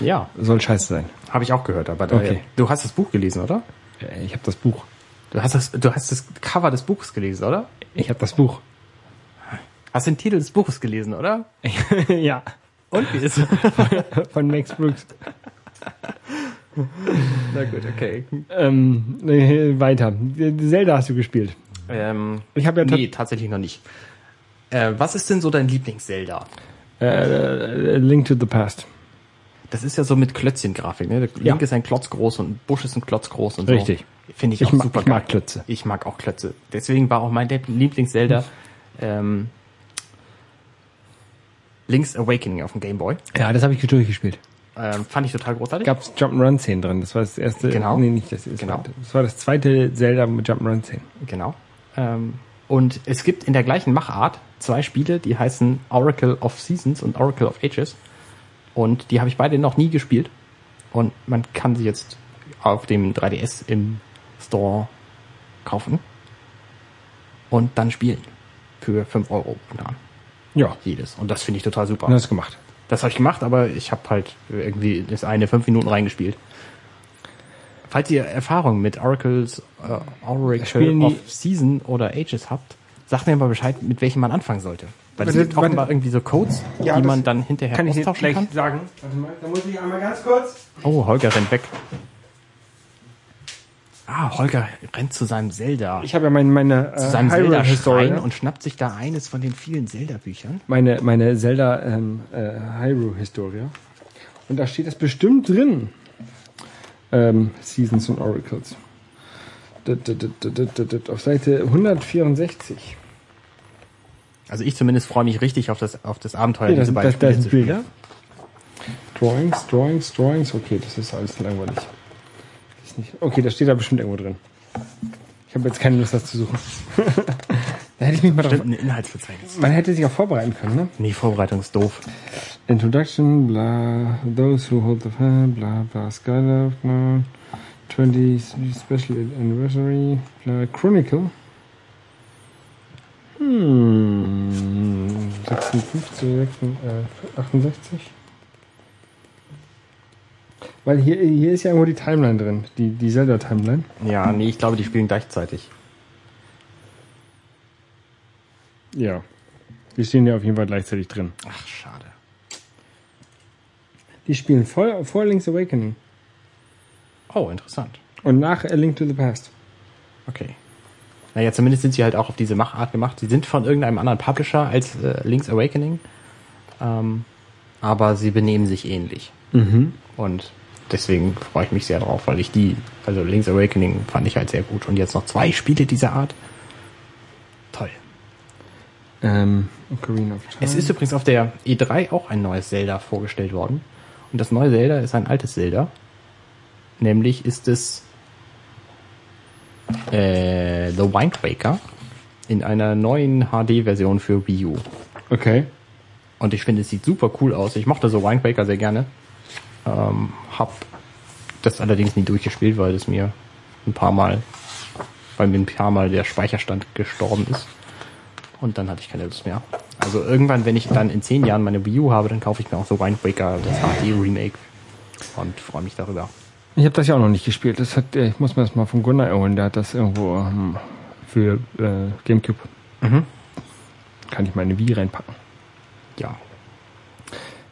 Ja, Soll scheiße sein. habe ich auch gehört. Aber Okay. äh, du hast das Buch gelesen, oder? Äh, Ich habe das Buch. Du hast das, du hast das Cover des Buches gelesen, oder? Ich habe das Buch. Hast den Titel des Buches gelesen, oder? [LAUGHS] ja. Und wie ist es? [LAUGHS] Von Max Brooks. Na gut, okay. Ähm, äh, weiter. Zelda hast du gespielt. Ähm, Ich habe ja tat- nee, tatsächlich noch nicht. Äh, was ist denn so dein Lieblings-Zelda? äh, Link to the Past. Das ist ja so mit Klötzchen-Grafik, ne? Der Ja. Link ist ein Klotz groß und Busch ist ein Klotz groß und so. Richtig. Finde ich, Ich auch mag- super ich mag geil. Klötze. Ich mag auch Klötze. Deswegen war auch mein Lieblings-Zelda ähm, Link's Awakening auf dem Game Boy. Ja, das habe ich durchgespielt. Ähm, fand ich total großartig. Gab's Jump'n'Run-Szenen drin. Das war das erste. Genau. Nee, nicht das erste. Genau. Das war das zweite Zelda mit Jump'n'Run-Szenen. Genau. Ähm, und es gibt in der gleichen Machart zwei Spiele, die heißen Oracle of Seasons und Oracle of Ages. Und die habe ich beide noch nie gespielt. Und man kann sie jetzt auf dem 3DS im Store kaufen. Und dann spielen. Für 5 Euro Ja. jedes. Und das finde ich total super. Hast gemacht. Das habe ich gemacht, aber ich habe halt irgendwie das eine fünf Minuten reingespielt. Falls ihr Erfahrungen mit Oracles, äh, Oracle of Season oder Ages habt, sagt mir mal Bescheid, mit welchem man anfangen sollte. Weil es warte. offenbar irgendwie so Codes, Ja, die das man dann hinterher Kann ich austauschen gleich kann. sagen? Warte mal, da muss ich einmal ganz kurz. Oh, Holger rennt weg. Ah, Holger rennt zu seinem Zelda. Ich habe ja meine, meine zu äh, seinem Hyrule Zelda-Schrein Historia. und schnappt sich da eines von den vielen Zelda-Büchern. meine, meine Zelda ähm, äh, Hyrule Historia. Und da steht das bestimmt drin. Ähm, Seasons und Oracles. Auf Seite 164. Also ich zumindest freue mich richtig auf das, auf das Abenteuer, Hier, das, diese beiden das, das Spiele sind zu spielen. Bilder. Drawings, Drawings, Drawings. Okay, das ist alles langweilig. Nicht, okay, das steht da bestimmt irgendwo drin. Ich habe jetzt keine Lust, das zu suchen. [LAUGHS] da hätte ich mich mal drauf, Bestimmt ein Inhaltsverzeichnis. Man hätte sich auch vorbereiten können, ne? Nee, Vorbereitung ist doof. Introduction, blah, those who hold the fan, blah, blah, Skylab, blah, 20 Special Anniversary, blah, Chronicle. Hmm, 56, äh, 68. Weil hier, hier ist ja irgendwo die Timeline drin, die, die Zelda-Timeline. Ja, nee, ich glaube, die spielen gleichzeitig. Ja. Die stehen ja auf jeden Fall gleichzeitig drin. Ach, schade. Die spielen vor, vor Link's Awakening Oh, interessant. und nach A Link to the Past. Okay. Naja, zumindest sind sie halt auch auf diese Machart gemacht. Sie sind von irgendeinem anderen Publisher als äh, Link's Awakening. Ähm, aber sie benehmen sich ähnlich. Und deswegen freue ich mich sehr drauf, weil ich die, also Link's Awakening fand ich halt sehr gut. Und jetzt noch zwei Spiele dieser Art. Toll. Ähm, Ocarina of Time. Es ist übrigens auf der E3 auch ein neues Zelda vorgestellt worden. Und das neue Zelda ist ein altes Zelda. Nämlich ist es äh, The Wind Waker in einer neuen HD-Version für Wii U. Okay. Und ich finde, es sieht super cool aus. Ich mochte so Wind Waker sehr gerne. Ähm, hab das allerdings nie durchgespielt, weil es mir ein paar Mal, weil mir ein paar Mal der Speicherstand gestorben ist. Und dann hatte ich keine Lust mehr. Also irgendwann, wenn ich dann in zehn Jahren meine Wii U habe, dann kaufe ich mir auch so Wind Waker, das HD Remake und freue mich darüber. Ich habe das ja auch noch nicht gespielt. Das hat, ich muss mir das mal von Gunnar erholen. Der hat das irgendwo ähm, für äh, Gamecube. Mhm. Kann ich meine Wii reinpacken. Ja.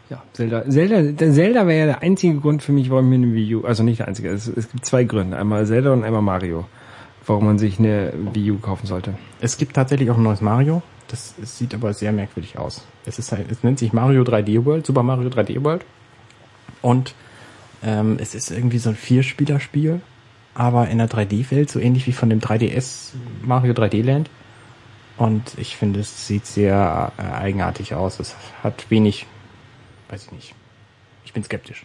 Ja, Zelda, Zelda, Zelda wäre ja der einzige Grund für mich, warum ich mir eine Wii U, also nicht der einzige, es, es gibt zwei Gründe. Einmal Zelda und einmal Mario, warum man sich eine Wii U kaufen sollte. Es gibt tatsächlich auch ein neues Mario. Das, sieht aber sehr merkwürdig aus. Es ist halt, es nennt sich Mario 3D World, Super Mario 3D World. Und ähm, es ist irgendwie so ein Vierspielerspiel, aber in der 3D-Welt, so ähnlich wie von dem 3DS Mario 3D Land. Und ich finde, es sieht sehr äh, eigenartig aus. Es hat wenig, weiß ich nicht. Ich bin skeptisch.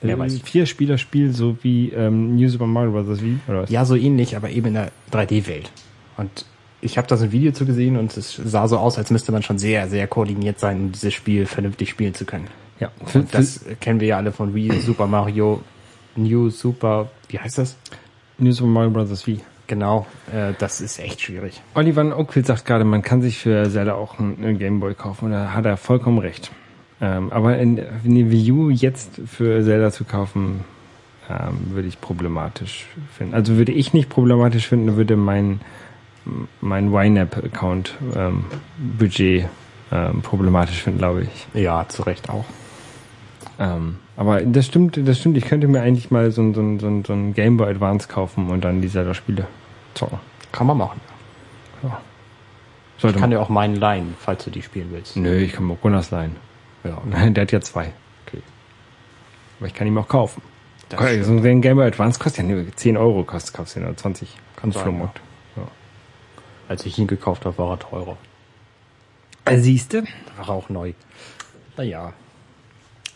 Wer Äh, weiß. Vier Spieler-Spiel, so wie ähm, New Super Mario Bros. Wii, oder was? Ja, so ähnlich, aber eben in der 3D-Welt. Und ich habe da so ein Video zu gesehen und es sah so aus, als müsste man schon sehr, sehr koordiniert sein, um dieses Spiel vernünftig spielen zu können. ja. Und das kennen wir ja alle von Wii, Super Mario, New Super, wie heißt das? New Super Mario Bros. Wii. Genau, äh, das ist echt schwierig. Oliver Oakfield sagt gerade, man kann sich für Zelda auch einen, Gameboy kaufen und da hat er vollkommen recht. Ähm, aber in, eine Wii U jetzt für Zelda zu kaufen, ähm, würde ich problematisch finden. Also würde ich nicht problematisch finden, würde mein mein YNAB-Account ähm, Budget ähm, problematisch finden, glaube ich. Ja, zu Recht auch. Ähm, aber das stimmt, das stimmt. Ich könnte mir eigentlich mal so ein, so so so ein Game Boy Advance kaufen und dann die Zelda-Spiele zocken. Kann man machen. Sollte Ich kann dir auch meinen leihen, falls du die spielen willst. Nö, ich kann mir Gunnars leihen. Ja, [LAUGHS] der hat ja zwei. okay. Aber ich kann ihm auch kaufen. Das Okay, so ein Game Boy Advance kostet ja nur 10 Euro, kostet, kaufst du ja nur 20. Kann sein, Flohmarkt. Ja. Als ich ihn gekauft habe, war er teurer. Siehste, Da war auch neu. Naja.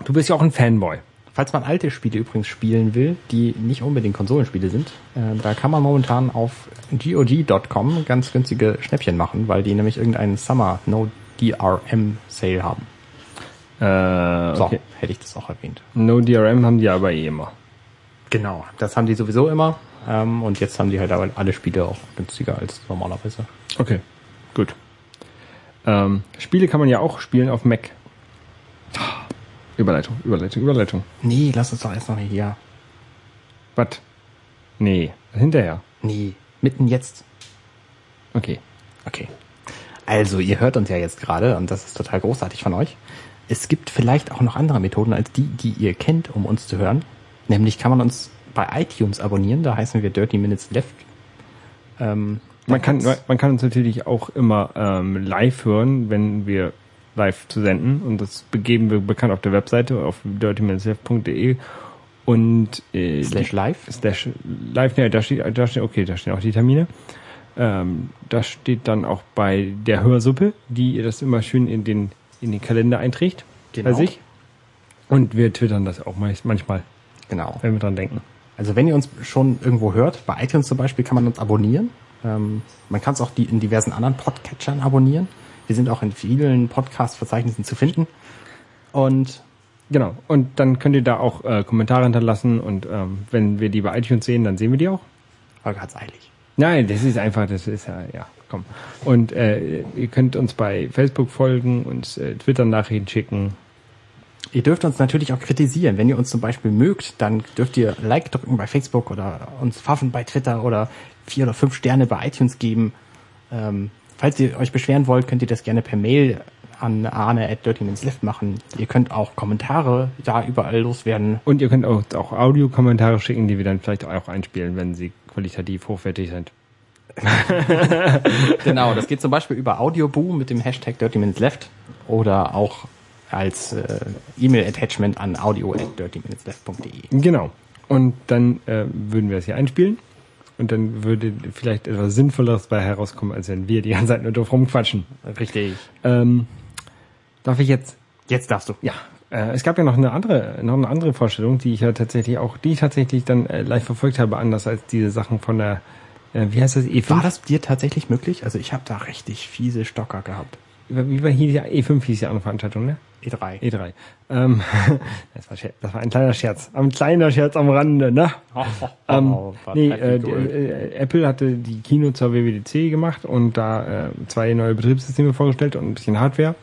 du bist ja auch ein Fanboy. Falls man alte Spiele übrigens spielen will, die nicht unbedingt Konsolenspiele sind, äh, da kann man momentan auf GOG.com ganz günstige Schnäppchen machen, weil die nämlich irgendeinen Summer No DRM Sale haben. Äh, So, okay. hätte ich das auch erwähnt. No DRM haben die aber eh immer. Genau. Das haben die sowieso immer. Ähm, und jetzt haben die halt aber alle Spiele auch günstiger als normalerweise. Okay, gut. Ähm, Spiele kann man ja auch spielen auf Mac. Überleitung, Überleitung, Überleitung. Nee, lass uns doch erst noch nicht hier. Was? Nee, hinterher. Nee, mitten jetzt. Okay. Okay. Also, ihr hört uns ja jetzt gerade und das ist total großartig von euch. Es gibt vielleicht auch noch andere Methoden als die, die ihr kennt, um uns zu hören. Nämlich kann man uns bei iTunes abonnieren, da heißen wir Dirty Minutes Left. Ähm, Man kann, man kann uns natürlich auch immer ähm, live hören, wenn wir live zu senden. Und das begeben wir bekannt auf der Webseite auf dirtyminuteslive.de und äh, slash live. slash live, ne, da steht, da steht, okay, da stehen auch die Termine. Ähm, das steht dann auch bei der Hörsuppe, die ihr das immer schön in den, in den Kalender einträgt. Genau. Bei sich. Und wir twittern das auch meist, manchmal, Genau. wenn wir dran denken. Also wenn ihr uns schon irgendwo hört, bei iTunes zum Beispiel kann man uns abonnieren. Ähm, man kann es auch die, in diversen anderen Podcatchern abonnieren. Wir sind auch in vielen Podcast-Verzeichnissen zu finden. Und Genau. Und dann könnt ihr da auch äh, Kommentare hinterlassen und ähm, wenn wir die bei iTunes sehen, dann sehen wir die auch. Holger hat's eilig. Nein, das ist einfach, das ist ja, ja, komm. Und äh, ihr könnt uns bei Facebook folgen, uns äh, Twitter-Nachrichten schicken. Ihr dürft uns natürlich auch kritisieren. Wenn ihr uns zum Beispiel mögt, dann dürft ihr Like drücken bei Facebook oder uns pfaffen bei Twitter oder vier oder fünf Sterne bei iTunes geben. Ähm, falls ihr euch beschweren wollt, könnt ihr das gerne per Mail an arne at dirtyminsleft machen. Ihr könnt auch Kommentare da überall loswerden. Und ihr könnt auch, auch Audiokommentare schicken, die wir dann vielleicht auch einspielen, wenn sie qualitativ hochwertig sind. [LAUGHS] Genau, das geht zum Beispiel über Audioboo mit dem Hashtag dirtyminutsleft oder auch als äh, E-Mail-Attachment an audio at dirtyminutsleft.de. Genau. Und dann äh, würden wir es hier einspielen. Und dann würde vielleicht etwas Sinnvolleres bei herauskommen, als wenn wir die ganze Zeit nur drauf rumquatschen. Richtig. Ähm, darf ich jetzt Jetzt darfst du. Ja, äh, es gab ja noch eine andere, noch eine andere Vorstellung, die ich ja tatsächlich auch, die ich tatsächlich dann äh, live verfolgt habe, anders als diese Sachen von der, äh, wie heißt das, E5? War das dir tatsächlich möglich? Also ich habe da richtig fiese Stocker gehabt. Wie war hier die E5 hieß die andere Veranstaltung, ne? E3. E3. Ähm, [LAUGHS] das, war, das war ein kleiner Scherz. Ein kleiner Scherz am Rande, ne? [LAUGHS] ähm, nee, äh, äh, Apple hatte die Kino zur WWDC gemacht und da äh, zwei neue Betriebssysteme vorgestellt und ein bisschen Hardware.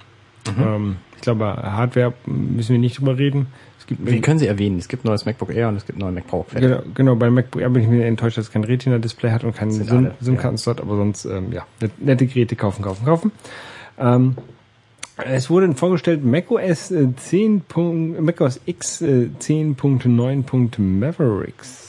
Ähm, ich glaube, Hardware müssen wir nicht drüber reden. Es gibt Wir können sie erwähnen. Es gibt ein neues MacBook Air und es gibt ein neues Mac Pro. Genau, genau, bei MacBook Air bin ich mir enttäuscht, dass es kein Retina-Display hat und keinen SIM-Karten-Slot, aber sonst, ähm, ja, net- nette Geräte kaufen, kaufen, kaufen. Ähm, es wurde vorgestellt macOS äh, 10. Punkt- macOS X äh, 10.9. Mavericks.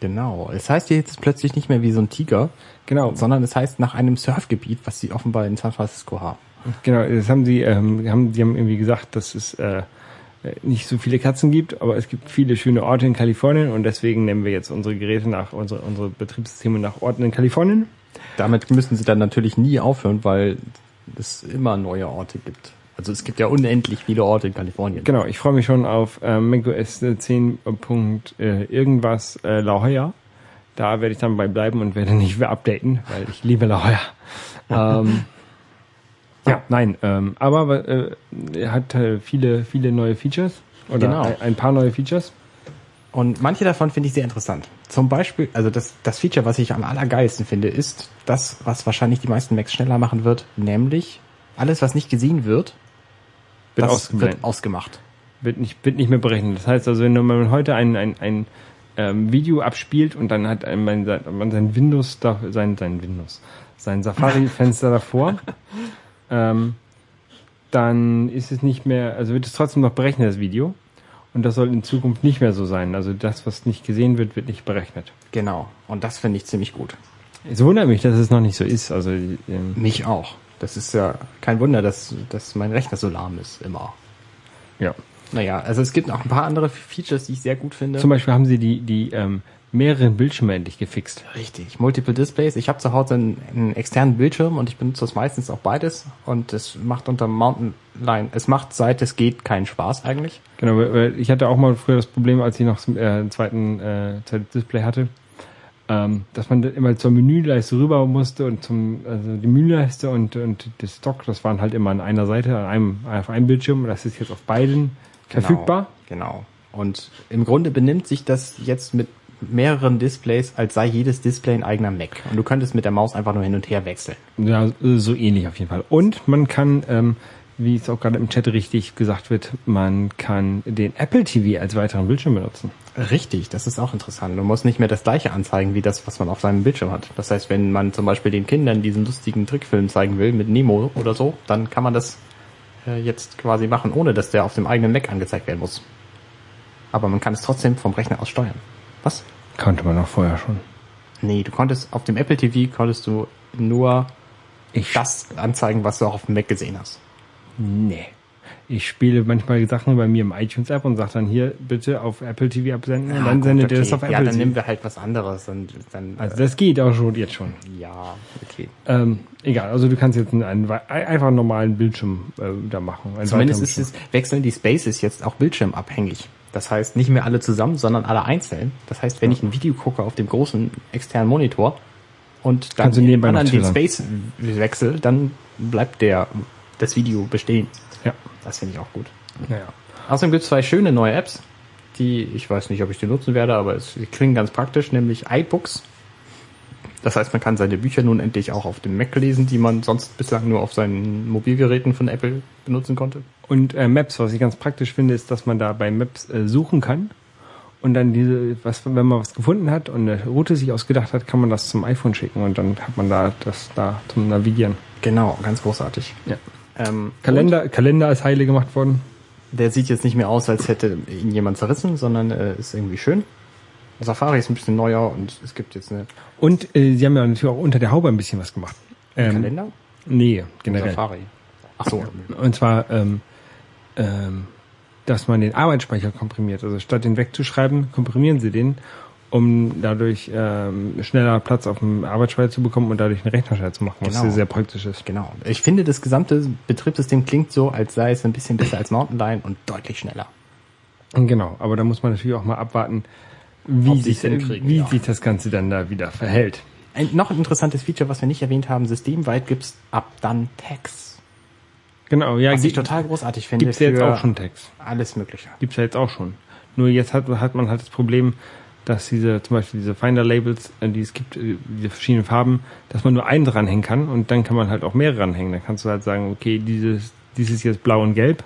Genau. Es heißt jetzt plötzlich nicht mehr wie so ein Tiger, Genau, sondern es heißt nach einem Surfgebiet, was sie offenbar in San Francisco haben. genau, das haben sie, ähm, haben, die haben irgendwie gesagt, dass es äh, nicht so viele Katzen gibt, aber es gibt viele schöne Orte in Kalifornien und deswegen nennen wir jetzt unsere Geräte nach, unsere, unsere Betriebssysteme nach Orten in Kalifornien. Damit müssen sie dann natürlich nie aufhören, weil es immer neue Orte gibt. Also es gibt ja unendlich viele Orte in Kalifornien. Genau, ich freue mich schon auf äh, macOS 10. Punkt, äh, irgendwas äh, La Jolla. Da werde ich dann bei bleiben und werde nicht mehr updaten, weil ich liebe La Jolla. [LAUGHS] ähm, ja, nein, ähm, aber äh, er hat äh, viele, viele neue Features oder Genau. ein, ein paar neue Features. Und manche davon finde ich sehr interessant. Zum Beispiel, also das, das Feature, was ich am allergeilsten finde, ist das, was wahrscheinlich die meisten Macs schneller machen wird, nämlich alles, was nicht gesehen wird, Wird wird ausgemacht. Wird nicht, wird nicht mehr berechnet. Das heißt also, wenn man heute ein, ein, ein ähm, Video abspielt und dann hat man sein, sein Windows, da, sein, sein Windows, sein Safari-Fenster davor, [LAUGHS] ähm, dann ist es nicht mehr, also wird es trotzdem noch berechnet, das Video. Und das soll in Zukunft nicht mehr so sein. Also das, was nicht gesehen wird, wird nicht berechnet. Genau. Und das finde ich ziemlich gut. Es wundert mich, dass es noch nicht so ist. Also ähm, Mich auch. Das ist ja kein Wunder, dass, dass mein Rechner so lahm ist, immer. ja. Naja, also es gibt noch ein paar andere Features, die ich sehr gut finde. Zum Beispiel haben sie die, die ähm, mehreren Bildschirme endlich gefixt. Richtig, Multiple Displays. Ich habe zu Hause einen, einen externen Bildschirm und ich benutze das meistens auch beides und es macht unter Mountain Lion, es macht seit es geht keinen Spaß eigentlich. Genau, weil- ich hatte auch mal früher das Problem, als ich noch äh, einen zweiten äh, zweites Display hatte, ähm, dass man immer zur Menüleiste rüber musste und zum also die Menüleiste und und das Stock, das waren halt immer an einer Seite, an einem auf einem Bildschirm das ist jetzt auf beiden verfügbar. Genau. Und im Grunde benimmt sich das jetzt mit mehreren Displays, als sei jedes Display ein eigener Mac. Und du könntest mit der Maus einfach nur hin und her wechseln. Ja, so ähnlich auf jeden Fall. Und man kann, ähm, wie es auch gerade im Chat richtig gesagt wird, man kann den Apple TV als weiteren Bildschirm benutzen. Richtig, das ist auch interessant. Du musst nicht mehr das gleiche anzeigen wie das, was man auf seinem Bildschirm hat. Das heißt, wenn man zum Beispiel den Kindern diesen lustigen Trickfilm zeigen will mit Nemo oder so, dann kann man das äh, jetzt quasi machen, ohne dass der auf dem eigenen Mac angezeigt werden muss. Aber man kann es trotzdem vom Rechner aus steuern. Was? Konnte man auch vorher schon. Nee, du konntest auf dem Apple TV konntest du nur Ich das anzeigen, was du auch auf dem Mac gesehen hast. Nee. Ich spiele manchmal Sachen bei mir im iTunes-App und sage dann hier bitte auf Apple TV absenden und dann gut, sendet ihr okay. das auf Apple Ja, dann TV. nehmen wir halt was anderes und dann. Also das geht auch schon jetzt schon. äh, ja, okay. Ähm, egal, also du kannst jetzt einen, einen einfach einen normalen Bildschirm äh, da machen. Zumindest ist es, wechseln die Spaces jetzt auch bildschirmabhängig. Das heißt, nicht mehr alle zusammen, sondern alle einzeln. Das heißt, wenn ich ein Video gucke auf dem großen externen Monitor und dann noch an den. Space wechsel, dann bleibt der, das Video bestehen. Ja. Das finde ich auch gut. Naja. Außerdem gibt es zwei schöne neue Apps, die, ich weiß nicht, ob ich die nutzen werde, aber es die klingen ganz praktisch, nämlich iBooks. Das heißt, man kann seine Bücher nun endlich auch auf dem Mac lesen, die man sonst bislang nur auf seinen Mobilgeräten von Apple benutzen konnte. Und äh, Maps, was ich ganz praktisch finde, ist, dass man da bei Maps äh, suchen kann und dann diese, was, wenn man was gefunden hat und eine Route sich ausgedacht hat, kann man das zum iPhone schicken und dann hat man da das da zum Navigieren. Genau, ganz großartig. Ja. Ähm, Kalender, Kalender ist heile gemacht worden. Der sieht jetzt nicht mehr aus, als hätte ihn jemand zerrissen, sondern äh, ist irgendwie schön. Safari ist ein bisschen neuer und es gibt jetzt eine Und äh, sie haben ja natürlich auch unter der Haube ein bisschen was gemacht. Ähm, Kalender. Nee, generell. Safari. Ach so. Und zwar, ähm, ähm, dass man den Arbeitsspeicher komprimiert. Also statt den wegzuschreiben, komprimieren sie den, um dadurch ähm, schneller Platz auf dem Arbeitsspeicher zu bekommen und dadurch einen Rechner schneller zu machen, was Genau. sehr, sehr praktisch ist. Genau. Ich finde, das gesamte Betriebssystem klingt so, als sei es ein bisschen besser als Mountain Lion und deutlich schneller. Genau, aber da muss man natürlich auch mal abwarten, wie, sich, wie ja. sich das Ganze dann da wieder verhält. Ein noch ein interessantes Feature, was wir nicht erwähnt haben, systemweit gibt's ab dann Tags. Genau, ja, Was ich total großartig finde gibt's ja jetzt auch schon Text. alles Mögliche. Gibt's ja jetzt auch schon. Nur jetzt hat, hat man halt das Problem, dass diese, zum Beispiel diese Finder-Labels, äh, die es gibt, äh, diese verschiedenen Farben, dass man nur einen dranhängen kann und dann kann man halt auch mehrere ranhängen. Dann kannst du halt sagen, okay, dieses, dieses ist jetzt blau und gelb.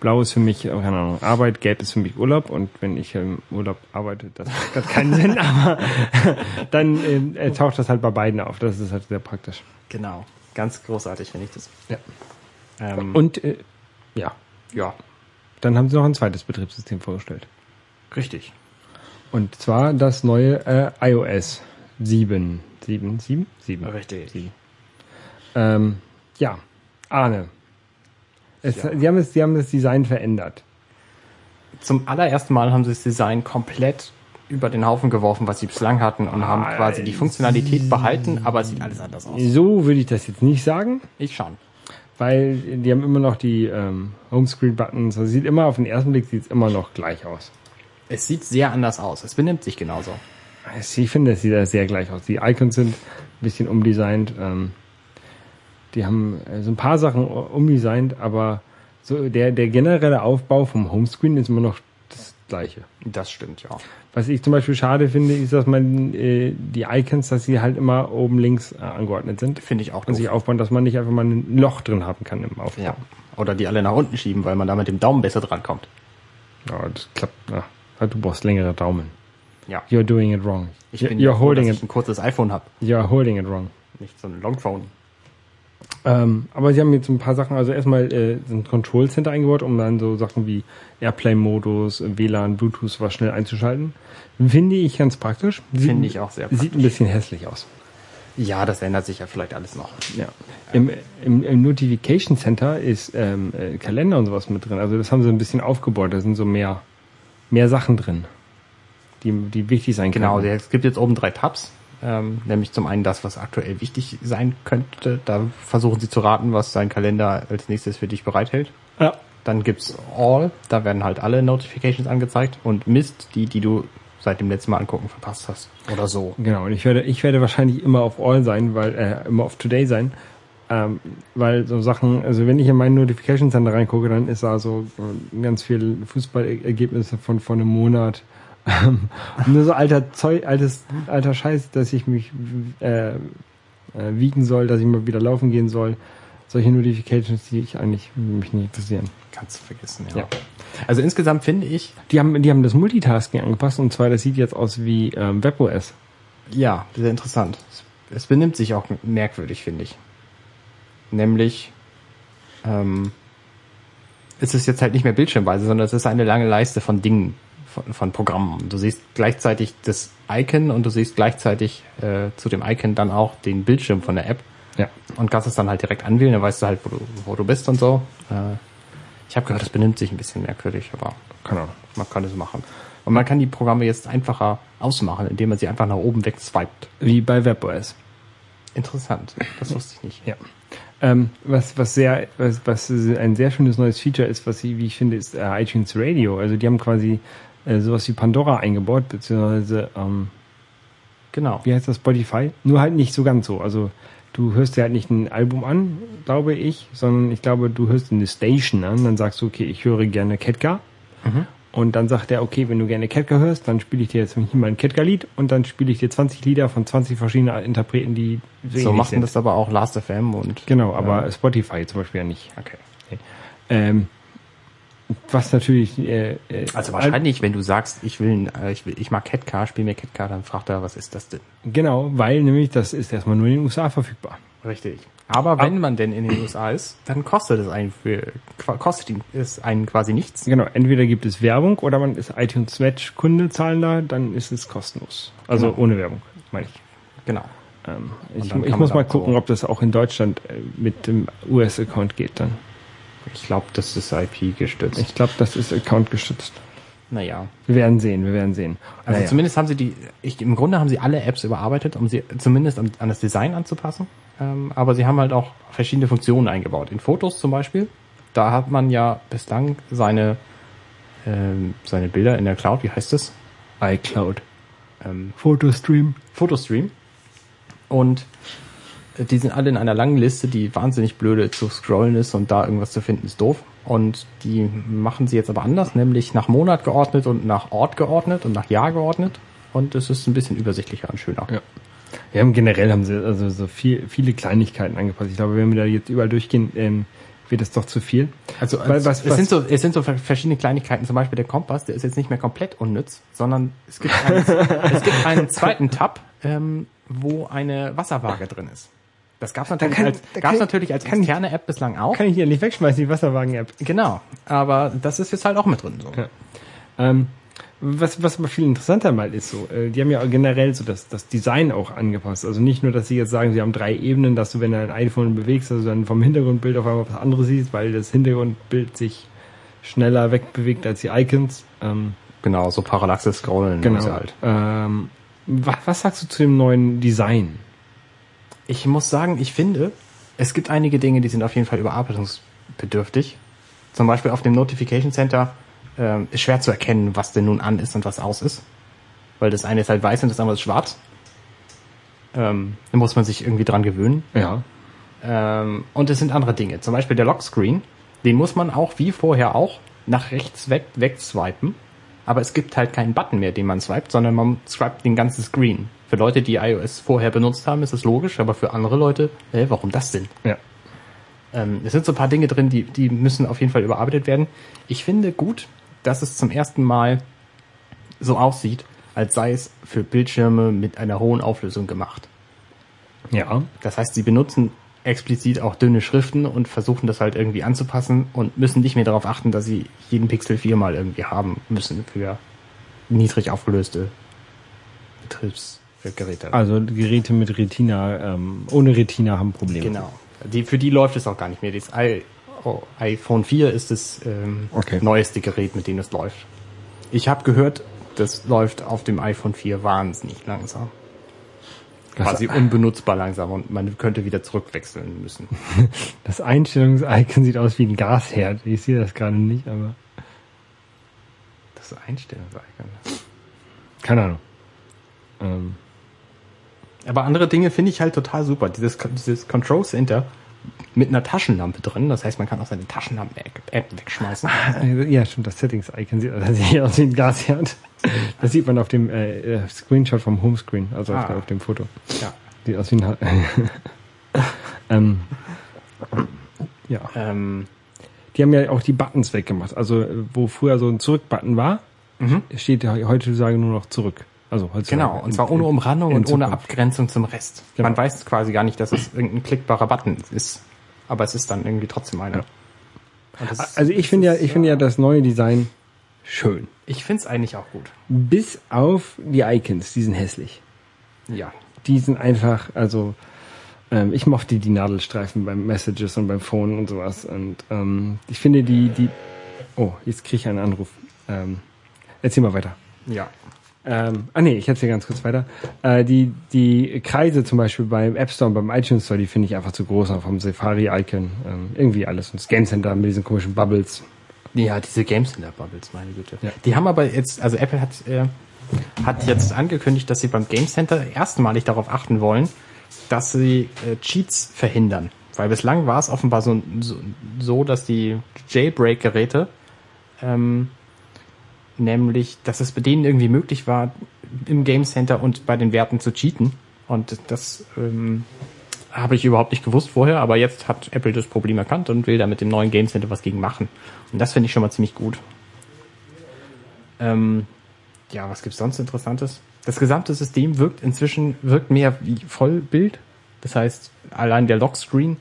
Blau ist für mich, äh, keine Ahnung, Arbeit, gelb ist für mich Urlaub und wenn ich im Urlaub arbeite, das macht grad keinen [LAUGHS] Sinn, aber [LAUGHS] dann äh, taucht das halt bei beiden auf. Das ist halt sehr praktisch. Genau. Ganz großartig finde ich das. Ja. Ähm, Und äh, ja, ja, dann haben sie noch ein zweites Betriebssystem vorgestellt. richtig. Und zwar das neue äh, iOS 7. 7, 7? 7. Richtig. Ähm, ja, Arne. Es, Ja. Sie, haben es, Sie haben das Design verändert. Zum allerersten Mal haben sie das Design komplett über den Haufen geworfen, was sie bislang hatten und haben Ah, quasi die Funktionalität behalten, aber es sieht alles anders aus. So würde ich das jetzt nicht sagen, Ich schon. weil die haben immer noch die ähm, Homescreen-Buttons. Also sieht immer auf den ersten Blick sieht es immer noch gleich aus. Es sieht sehr anders aus. Es benimmt sich genauso. Ich finde, es sieht sehr gleich aus. Die Icons sind ein bisschen umdesignt. Ähm, die haben äh, so ein paar Sachen umdesignt, aber so der, der generelle Aufbau vom Homescreen ist immer noch das gleiche. Das stimmt, ja. Was ich zum Beispiel schade finde, ist, dass man äh, die Icons, dass sie halt immer oben links äh, angeordnet sind Finde ich auch und sich aufbauen, dass man nicht einfach mal ein Loch drin haben kann im Aufbau. Ja. Oder die alle nach unten schieben, weil man da mit dem Daumen besser drankommt. Ja, das klappt. Ja. Du brauchst längere Daumen. Ja. You're doing it wrong. Ich bin You're ja froh, dass ich ein kurzes iPhone habe, You're holding it wrong. nicht so ein Longphone. Ähm, aber sie haben jetzt ein paar Sachen, also erstmal äh, sind Control Center eingebaut, um dann so Sachen wie Airplane-Modus, WLAN, Bluetooth was schnell einzuschalten. Finde ich ganz praktisch. Sieht- Finde ich auch sehr Sieht ein bisschen hässlich aus. Ja, das ändert sich ja vielleicht alles noch. Ja. Im, im, Im Notification Center ist ähm, äh, Kalender und sowas mit drin. Also das haben sie ein bisschen aufgebaut. Da sind so mehr, mehr Sachen drin, die, die wichtig sein Genau, können. es gibt jetzt oben drei Tabs. Ähm, nämlich zum einen das, was aktuell wichtig sein könnte. Da versuchen sie zu raten, was dein Kalender als nächstes für dich bereithält. Ja. Dann gibt's All, da werden halt alle Notifications angezeigt. Und Mist, die, die du seit dem letzten Mal angucken verpasst hast. Oder so. Genau, und ich werde, ich werde wahrscheinlich immer auf All sein, weil, äh, immer auf Today sein. Ähm, weil so Sachen, also wenn ich in meinen Notification Center reingucke, dann ist da so ganz viel Fußballergebnisse von vor einem Monat. Ähm, [LAUGHS] nur so alter Zeug, altes, alter Scheiß, dass ich mich äh, äh, wiegen soll, dass ich mal wieder laufen gehen soll. Solche Notifications, die ich eigentlich mich nicht interessieren. Kannst du vergessen, Ja. Also insgesamt finde ich, Die haben, die haben das Multitasking angepasst und zwar, das sieht jetzt aus wie ähm, WebOS. ja, sehr interessant. Es, es benimmt sich auch merkwürdig, finde ich. Nämlich, ähm, es ist jetzt halt nicht mehr bildschirmweise, sondern es ist eine lange Leiste von Dingen, von, von Programmen. Du siehst gleichzeitig das Icon und du siehst gleichzeitig äh, zu dem Icon dann auch den Bildschirm von der App Ja. und kannst es dann halt direkt anwählen, dann weißt du halt, wo du, wo du bist und so. Äh, ich habe gehört, das benimmt sich ein bisschen merkwürdig, aber Keine Ahnung. man kann es machen. Und man kann die Programme jetzt einfacher ausmachen, indem man sie einfach nach oben wegswiped. Wie bei WebOS. Interessant. Das wusste ich nicht. Ja. Ähm, was, was sehr, was, was ein sehr schönes neues Feature ist, was ich, wie ich finde, ist äh, iTunes Radio. Also die haben quasi äh, sowas wie Pandora eingebaut, beziehungsweise, ähm, Genau. wie heißt das, Spotify? Nur halt nicht so ganz so. Also du hörst dir halt nicht ein Album an, glaube ich, sondern ich glaube, du hörst eine Station an, dann sagst du, okay, ich höre gerne Ketka. Mhm. Und dann sagt er, okay, wenn du gerne Ketka hörst, dann spiele ich dir jetzt mal ein Ketka-Lied und dann spiele ich dir 20 Lieder von 20 verschiedenen Interpreten, die So machen sind. das aber auch Last.fm und. Genau, aber Ja. Spotify zum Beispiel ja nicht. Okay. Ähm, was natürlich. Äh, äh, Also wahrscheinlich, wenn du sagst, ich will, äh, ich will, ich mag Catcar, spiel mir Catcar, dann fragt er, was ist das denn? Genau, weil nämlich das ist erstmal nur in den USA verfügbar. Richtig. Aber wenn man denn in den USA ist, dann kostet es einen für, kostet es einen quasi nichts. Genau, entweder gibt es Werbung oder man ist iTunes Match Kunde zahlender, dann ist es kostenlos. Also Genau. ohne Werbung, meine ich. Genau. Ähm, ich ich muss mal gucken, so- ob das auch in Deutschland äh, mit dem US-Account geht dann. Ich glaube, das ist IP gestützt. Ich glaube, das ist Account gestützt. Naja. Wir werden sehen, wir werden sehen. Also Naja. zumindest haben sie die, ich, im Grunde haben sie alle Apps überarbeitet, um sie zumindest an, an das Design anzupassen. Ähm, aber sie haben halt auch verschiedene Funktionen eingebaut. In Fotos zum Beispiel, da hat man ja bislang seine, ähm, seine Bilder in der Cloud, wie heißt es? iCloud. Ähm, Fotostream. Fotostream. Und Die sind alle in einer langen Liste, die wahnsinnig blöde zu scrollen ist und da irgendwas zu finden ist doof. Und die machen sie jetzt aber anders, nämlich nach Monat geordnet und nach Ort geordnet und nach Jahr geordnet. Und es ist ein bisschen übersichtlicher und schöner. Ja. Ja, generell haben sie also so viel, viele Kleinigkeiten angepasst. Ich glaube, wenn wir da jetzt überall durchgehen, ähm, wird das doch zu viel. Also Weil, was, es, was, sind so, es sind so verschiedene Kleinigkeiten, zum Beispiel der Kompass, der ist jetzt nicht mehr komplett unnütz, sondern es gibt einen, [LAUGHS] es gibt einen zweiten Tab, ähm, wo eine Wasserwaage drin ist. Das gab es natürlich, kann, als, gab's natürlich als externe App bislang auch. Kann ich ja nicht wegschmeißen, die Wasserwagen-App. Genau, aber das ist jetzt halt auch mit drin. So. Ja. Ähm, was, was aber viel interessanter mal ist so, äh, die haben ja generell so das, das Design auch angepasst. Also nicht nur, dass sie jetzt sagen, sie haben drei Ebenen, dass du, wenn du ein iPhone bewegst, also dann vom Hintergrundbild auf einmal was anderes siehst, weil das Hintergrundbild sich schneller wegbewegt als die Icons. Ähm, genau, so Parallaxe Scrollen. Genau. Halt. Ähm, was, was sagst du zu dem neuen Design? Ich muss sagen, ich finde, es gibt einige Dinge, die sind auf jeden Fall überarbeitungsbedürftig. Zum Beispiel auf dem Notification Center ähm, ist schwer zu erkennen, was denn nun an ist und was aus ist. Weil das eine ist halt weiß und das andere ist schwarz. Ähm, da muss man sich irgendwie dran gewöhnen. Ja. Ähm, und es sind andere Dinge. Zum Beispiel der Lockscreen. Den muss man auch, wie vorher auch, nach rechts weg, wegswipen. Aber es gibt halt keinen Button mehr, den man swipet, sondern man swipet den ganzen Screen. Für Leute, die iOS vorher benutzt haben, ist es logisch, aber für andere Leute, äh, warum das denn? Ja. Ähm, es sind so ein paar Dinge drin, die, die müssen auf jeden Fall überarbeitet werden. Ich finde gut, dass es zum ersten Mal so aussieht, als sei es für Bildschirme mit einer hohen Auflösung gemacht. Ja. Das heißt, sie benutzen explizit auch dünne Schriften und versuchen das halt irgendwie anzupassen und müssen nicht mehr darauf achten, dass sie jeden Pixel viermal irgendwie haben müssen für niedrig aufgelöste Betriebsgeräte. Also Geräte mit Retina, ähm, ohne Retina haben Probleme. Genau. Die, für die läuft es auch gar nicht mehr. Das iPhone 4 ist das ähm, okay. neueste Gerät, mit dem es läuft. Ich habe gehört, das läuft auf dem iPhone 4 wahnsinnig langsam. Quasi unbenutzbar langsam und man könnte wieder zurückwechseln müssen. [LAUGHS] Das Einstellungs-Icon sieht aus wie ein Gasherd. Ich sehe das gerade nicht, aber. Das Einstellungs-Icon. Keine Ahnung. Ähm. Aber andere Dinge finde ich halt total super. Dieses, dieses Control Center mit einer Taschenlampe drin. Das heißt, man kann auch seine Taschenlampen-App wegschmeißen. Ja, stimmt. Das Settings-Icon [LAUGHS] sieht tatsächlich aus wie ein Gasherd. Das sieht man auf dem äh, äh Screenshot vom Homescreen, also ah. auf, dem Foto. Ja. Sieht aus wie ein... [LAUGHS] ähm, ja. Ähm. Die haben ja auch die Buttons weggemacht. Also wo früher so ein Zurück-Button war, mhm. steht ja heutzutage nur noch zurück. Also genau, und zwar ohne Umrandung und ohne Abgrenzung zum Rest. Genau. Man weiß quasi gar nicht, dass es irgendein klickbarer Button ist, aber es ist dann irgendwie trotzdem einer. Ja. Also ich finde ja, ich finde ja das neue Design schön. Ich finde es eigentlich auch gut. Bis auf die Icons, die sind hässlich. Ja. Die sind einfach, also ähm, ich mochte die Nadelstreifen beim Messages und beim Phone und sowas. Und ähm, ich finde die, die. Oh, jetzt kriege ich einen Anruf. Ähm, erzähl mal weiter. Ja. Ähm, ah nee, ich erzähle ganz kurz weiter. Äh, die, die Kreise zum Beispiel beim App Store und beim iTunes Store, die finde ich einfach zu groß, auch vom Safari-Icon. Ähm, irgendwie alles. Und das Game Center mit diesen komischen Bubbles. Ja, diese Game Center Bubbles, meine Güte. Ja. Die haben aber jetzt, also Apple hat, äh, hat jetzt angekündigt, dass sie beim Game Center erstmalig darauf achten wollen, dass sie äh, Cheats verhindern. Weil bislang war es offenbar so, so, so dass die Jailbreak-Geräte ähm, nämlich, dass es bei denen irgendwie möglich war, im Game Center und bei den Werten zu cheaten. Und das ähm, habe ich überhaupt nicht gewusst vorher, aber jetzt hat Apple das Problem erkannt und will da mit dem neuen Game Center was gegen machen. Und das finde ich schon mal ziemlich gut. Ähm, ja, was gibt's sonst Interessantes? Das gesamte System wirkt inzwischen wirkt mehr wie Vollbild. Das heißt, allein der Lockscreen,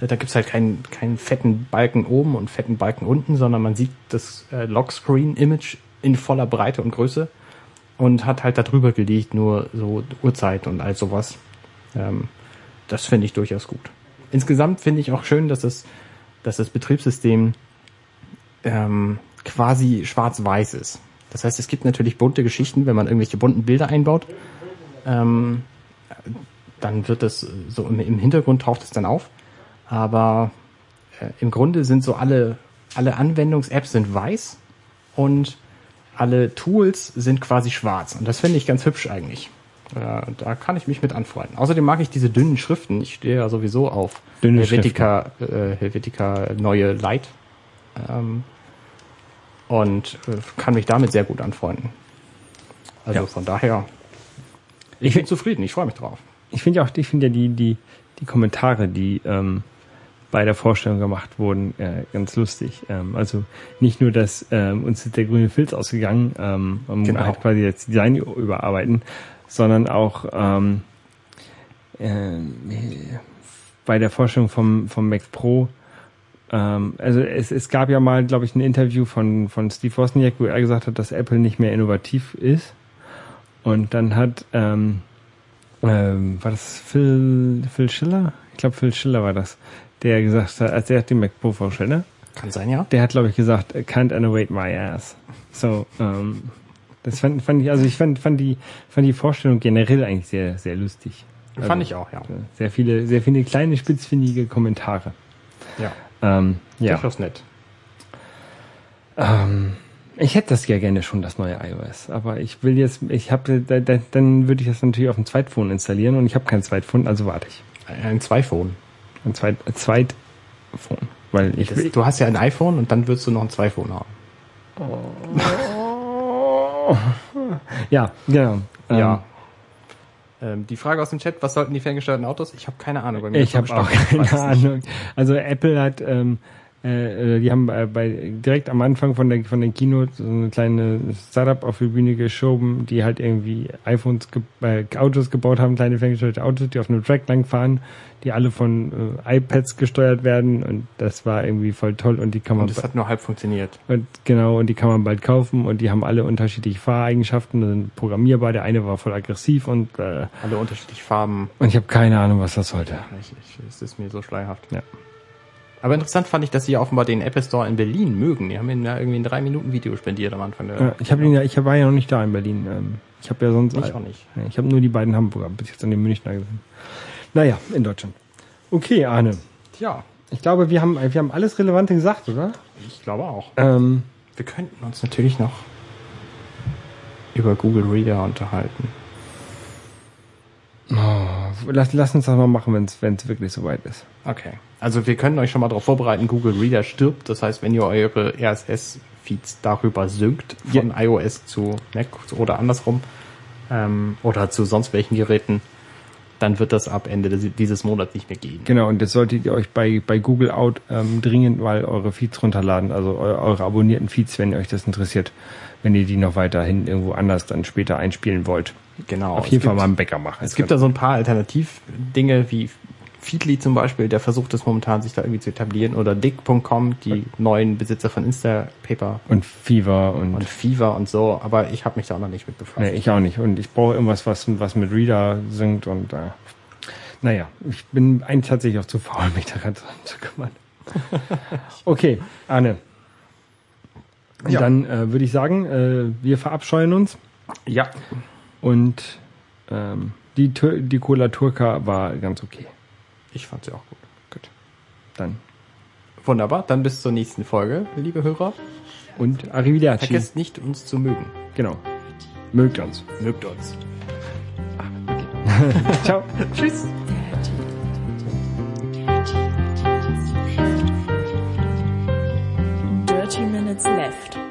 äh, da gibt's halt keinen, keinen fetten Balken oben und fetten Balken unten, sondern man sieht das äh, Lockscreen-Image in voller Breite und Größe und hat halt darüber gelegt nur so Uhrzeit und all sowas. Ähm, das finde ich durchaus gut. Insgesamt finde ich auch schön, dass es, dass das Betriebssystem ähm, quasi schwarz-weiß ist. Das heißt, es gibt natürlich bunte Geschichten, wenn man irgendwelche bunten Bilder einbaut. Ähm, dann wird das so im, im Hintergrund taucht es dann auf. Aber äh, im Grunde sind so alle, alle Anwendungs-Apps sind weiß und alle Tools sind quasi schwarz. Und das finde ich ganz hübsch eigentlich. Äh, da kann ich mich mit anfreunden. Außerdem mag ich diese dünnen Schriften. Ich stehe ja sowieso auf Dünne Helvetica, äh, Helvetica neue Light. Ähm, und äh, kann mich damit sehr gut anfreunden. Also Ja. von daher, ich Ich bin zufrieden, ich freue mich drauf. Ich finde ja auch, ich finde ja die, die, die Kommentare, die ähm, bei der Vorstellung gemacht wurden, äh, ganz lustig. Ähm, also nicht nur, dass ähm, uns ist der grüne Filz ausgegangen, ähm, um Genau. halt quasi das Design überarbeiten, sondern auch ähm, ähm, bei der Vorstellung vom, vom Mac Pro ähm, also es, es gab ja mal, glaube ich, ein Interview von, von Steve Wozniak, wo er gesagt hat, dass Apple nicht mehr innovativ ist. Und dann hat, ähm, ähm, war das Phil, Phil Schiller? Ich glaube, Phil Schiller war das, der gesagt hat, als er den Mac Pro vorstellt, ne? Kann sein, ja. Der hat, glaube ich, gesagt, "I can't innovate my ass. So, ähm, das fand, fand ich, also ich fand, fand die, fand die Vorstellung generell eigentlich sehr, sehr lustig. Also, Fand ich auch, ja. Sehr viele, sehr viele kleine, spitzfindige Kommentare. Ja, Ähm, ja. durchaus nett. Ähm, ich hätte das ja gerne schon, das neue iOS. Aber ich will jetzt, ich habe, da, da, dann würde ich das natürlich auf dem Zweitphone installieren und ich habe kein Zweitphone, also warte ich. Ein Zweiphone. Ein Zweit, ein Zweitphone. Weil ich Das, will, du hast ja ein iPhone und dann würdest du noch ein Zweiphone haben. [LAUGHS] ja, genau. Ähm, Ja. Ähm, die Frage aus dem Chat, was sollten die ferngesteuerten Autos? Ich habe keine Ahnung. Ich habe auch keine. Ahnung. Also Apple hat, ähm, äh, äh, die haben bei, bei direkt am Anfang von der von der Keynote so eine kleine Startup auf die Bühne geschoben, die halt irgendwie iPhones, ge äh, Autos gebaut haben, kleine ferngesteuerte Autos, die auf einem Track lang fahren, die alle von äh, iPads gesteuert werden und das war irgendwie voll toll und die kann man Und es hat nur halb funktioniert. und genau, und die kann man bald kaufen und die haben alle unterschiedliche Fahreigenschaften, sind programmierbar, der eine war voll aggressiv und äh, Alle unterschiedlich Farben. und ich habe keine Ahnung, was das sollte. Ich, ich, es ist mir so schleierhaft. Ja. Aber interessant fand ich, dass sie ja offenbar den Apple Store in Berlin mögen. Die haben ihnen ja irgendwie ein drei Minuten Video spendiert am Anfang. Ja, ich habe ihn ja, ich war ja noch nicht da in Berlin. Ähm, Ich habe ja sonst Ich auch nicht. Ich habe nur die beiden Hamburger bis jetzt an den Münchner gesehen. Naja, in Deutschland. Okay, Arne. Tja, Ich glaube, wir haben, wir haben alles Relevante gesagt, oder? ich glaube auch. Ähm, Wir könnten uns natürlich noch über Google Reader unterhalten. oh, lass, lass uns das mal machen, wenn es wirklich soweit ist. Okay. Also wir können euch schon mal darauf vorbereiten, Google Reader stirbt. Das heißt, wenn ihr eure RSS-Feeds darüber synkt, von iOS zu Mac oder andersrum, ähm, oder zu sonst welchen Geräten, dann wird das ab Ende dieses Monats nicht mehr gehen. Genau, und jetzt solltet ihr euch bei, bei Google Out ähm, dringend mal eure Feeds runterladen, also eu, eure abonnierten Feeds, wenn euch das interessiert, wenn ihr die noch weiterhin irgendwo anders dann später einspielen wollt. Genau. Auf jeden Fall gibt- mal einen Bäcker machen. Es gibt da so ein paar Alternativdinge wie Feedly zum Beispiel, der versucht es momentan sich da irgendwie zu etablieren oder Dick.com, die neuen Besitzer von Instapaper und Fever und, und Fever und so, aber ich habe mich da auch noch nicht mit befasst. nee, ich auch nicht. Und ich brauche irgendwas, was, was mit Reader singt und äh, naja, ich bin eigentlich tatsächlich auch zu faul, mich daran zu kümmern. [LAUGHS] okay, Arne. Ja. Dann äh, würde ich sagen, äh, wir verabscheuen uns Ja, und ähm, die, die Cola Turca war ganz okay. Ich fand sie auch gut. Gut. Dann. Wunderbar. Dann bis zur nächsten Folge, liebe Hörer. Und Arrivederci. Vergesst nicht, uns zu mögen. Genau. Mögt uns. Mögt uns. Ah, okay. [LAUGHS] Ciao. Tschüss. Dirty Minutes Left.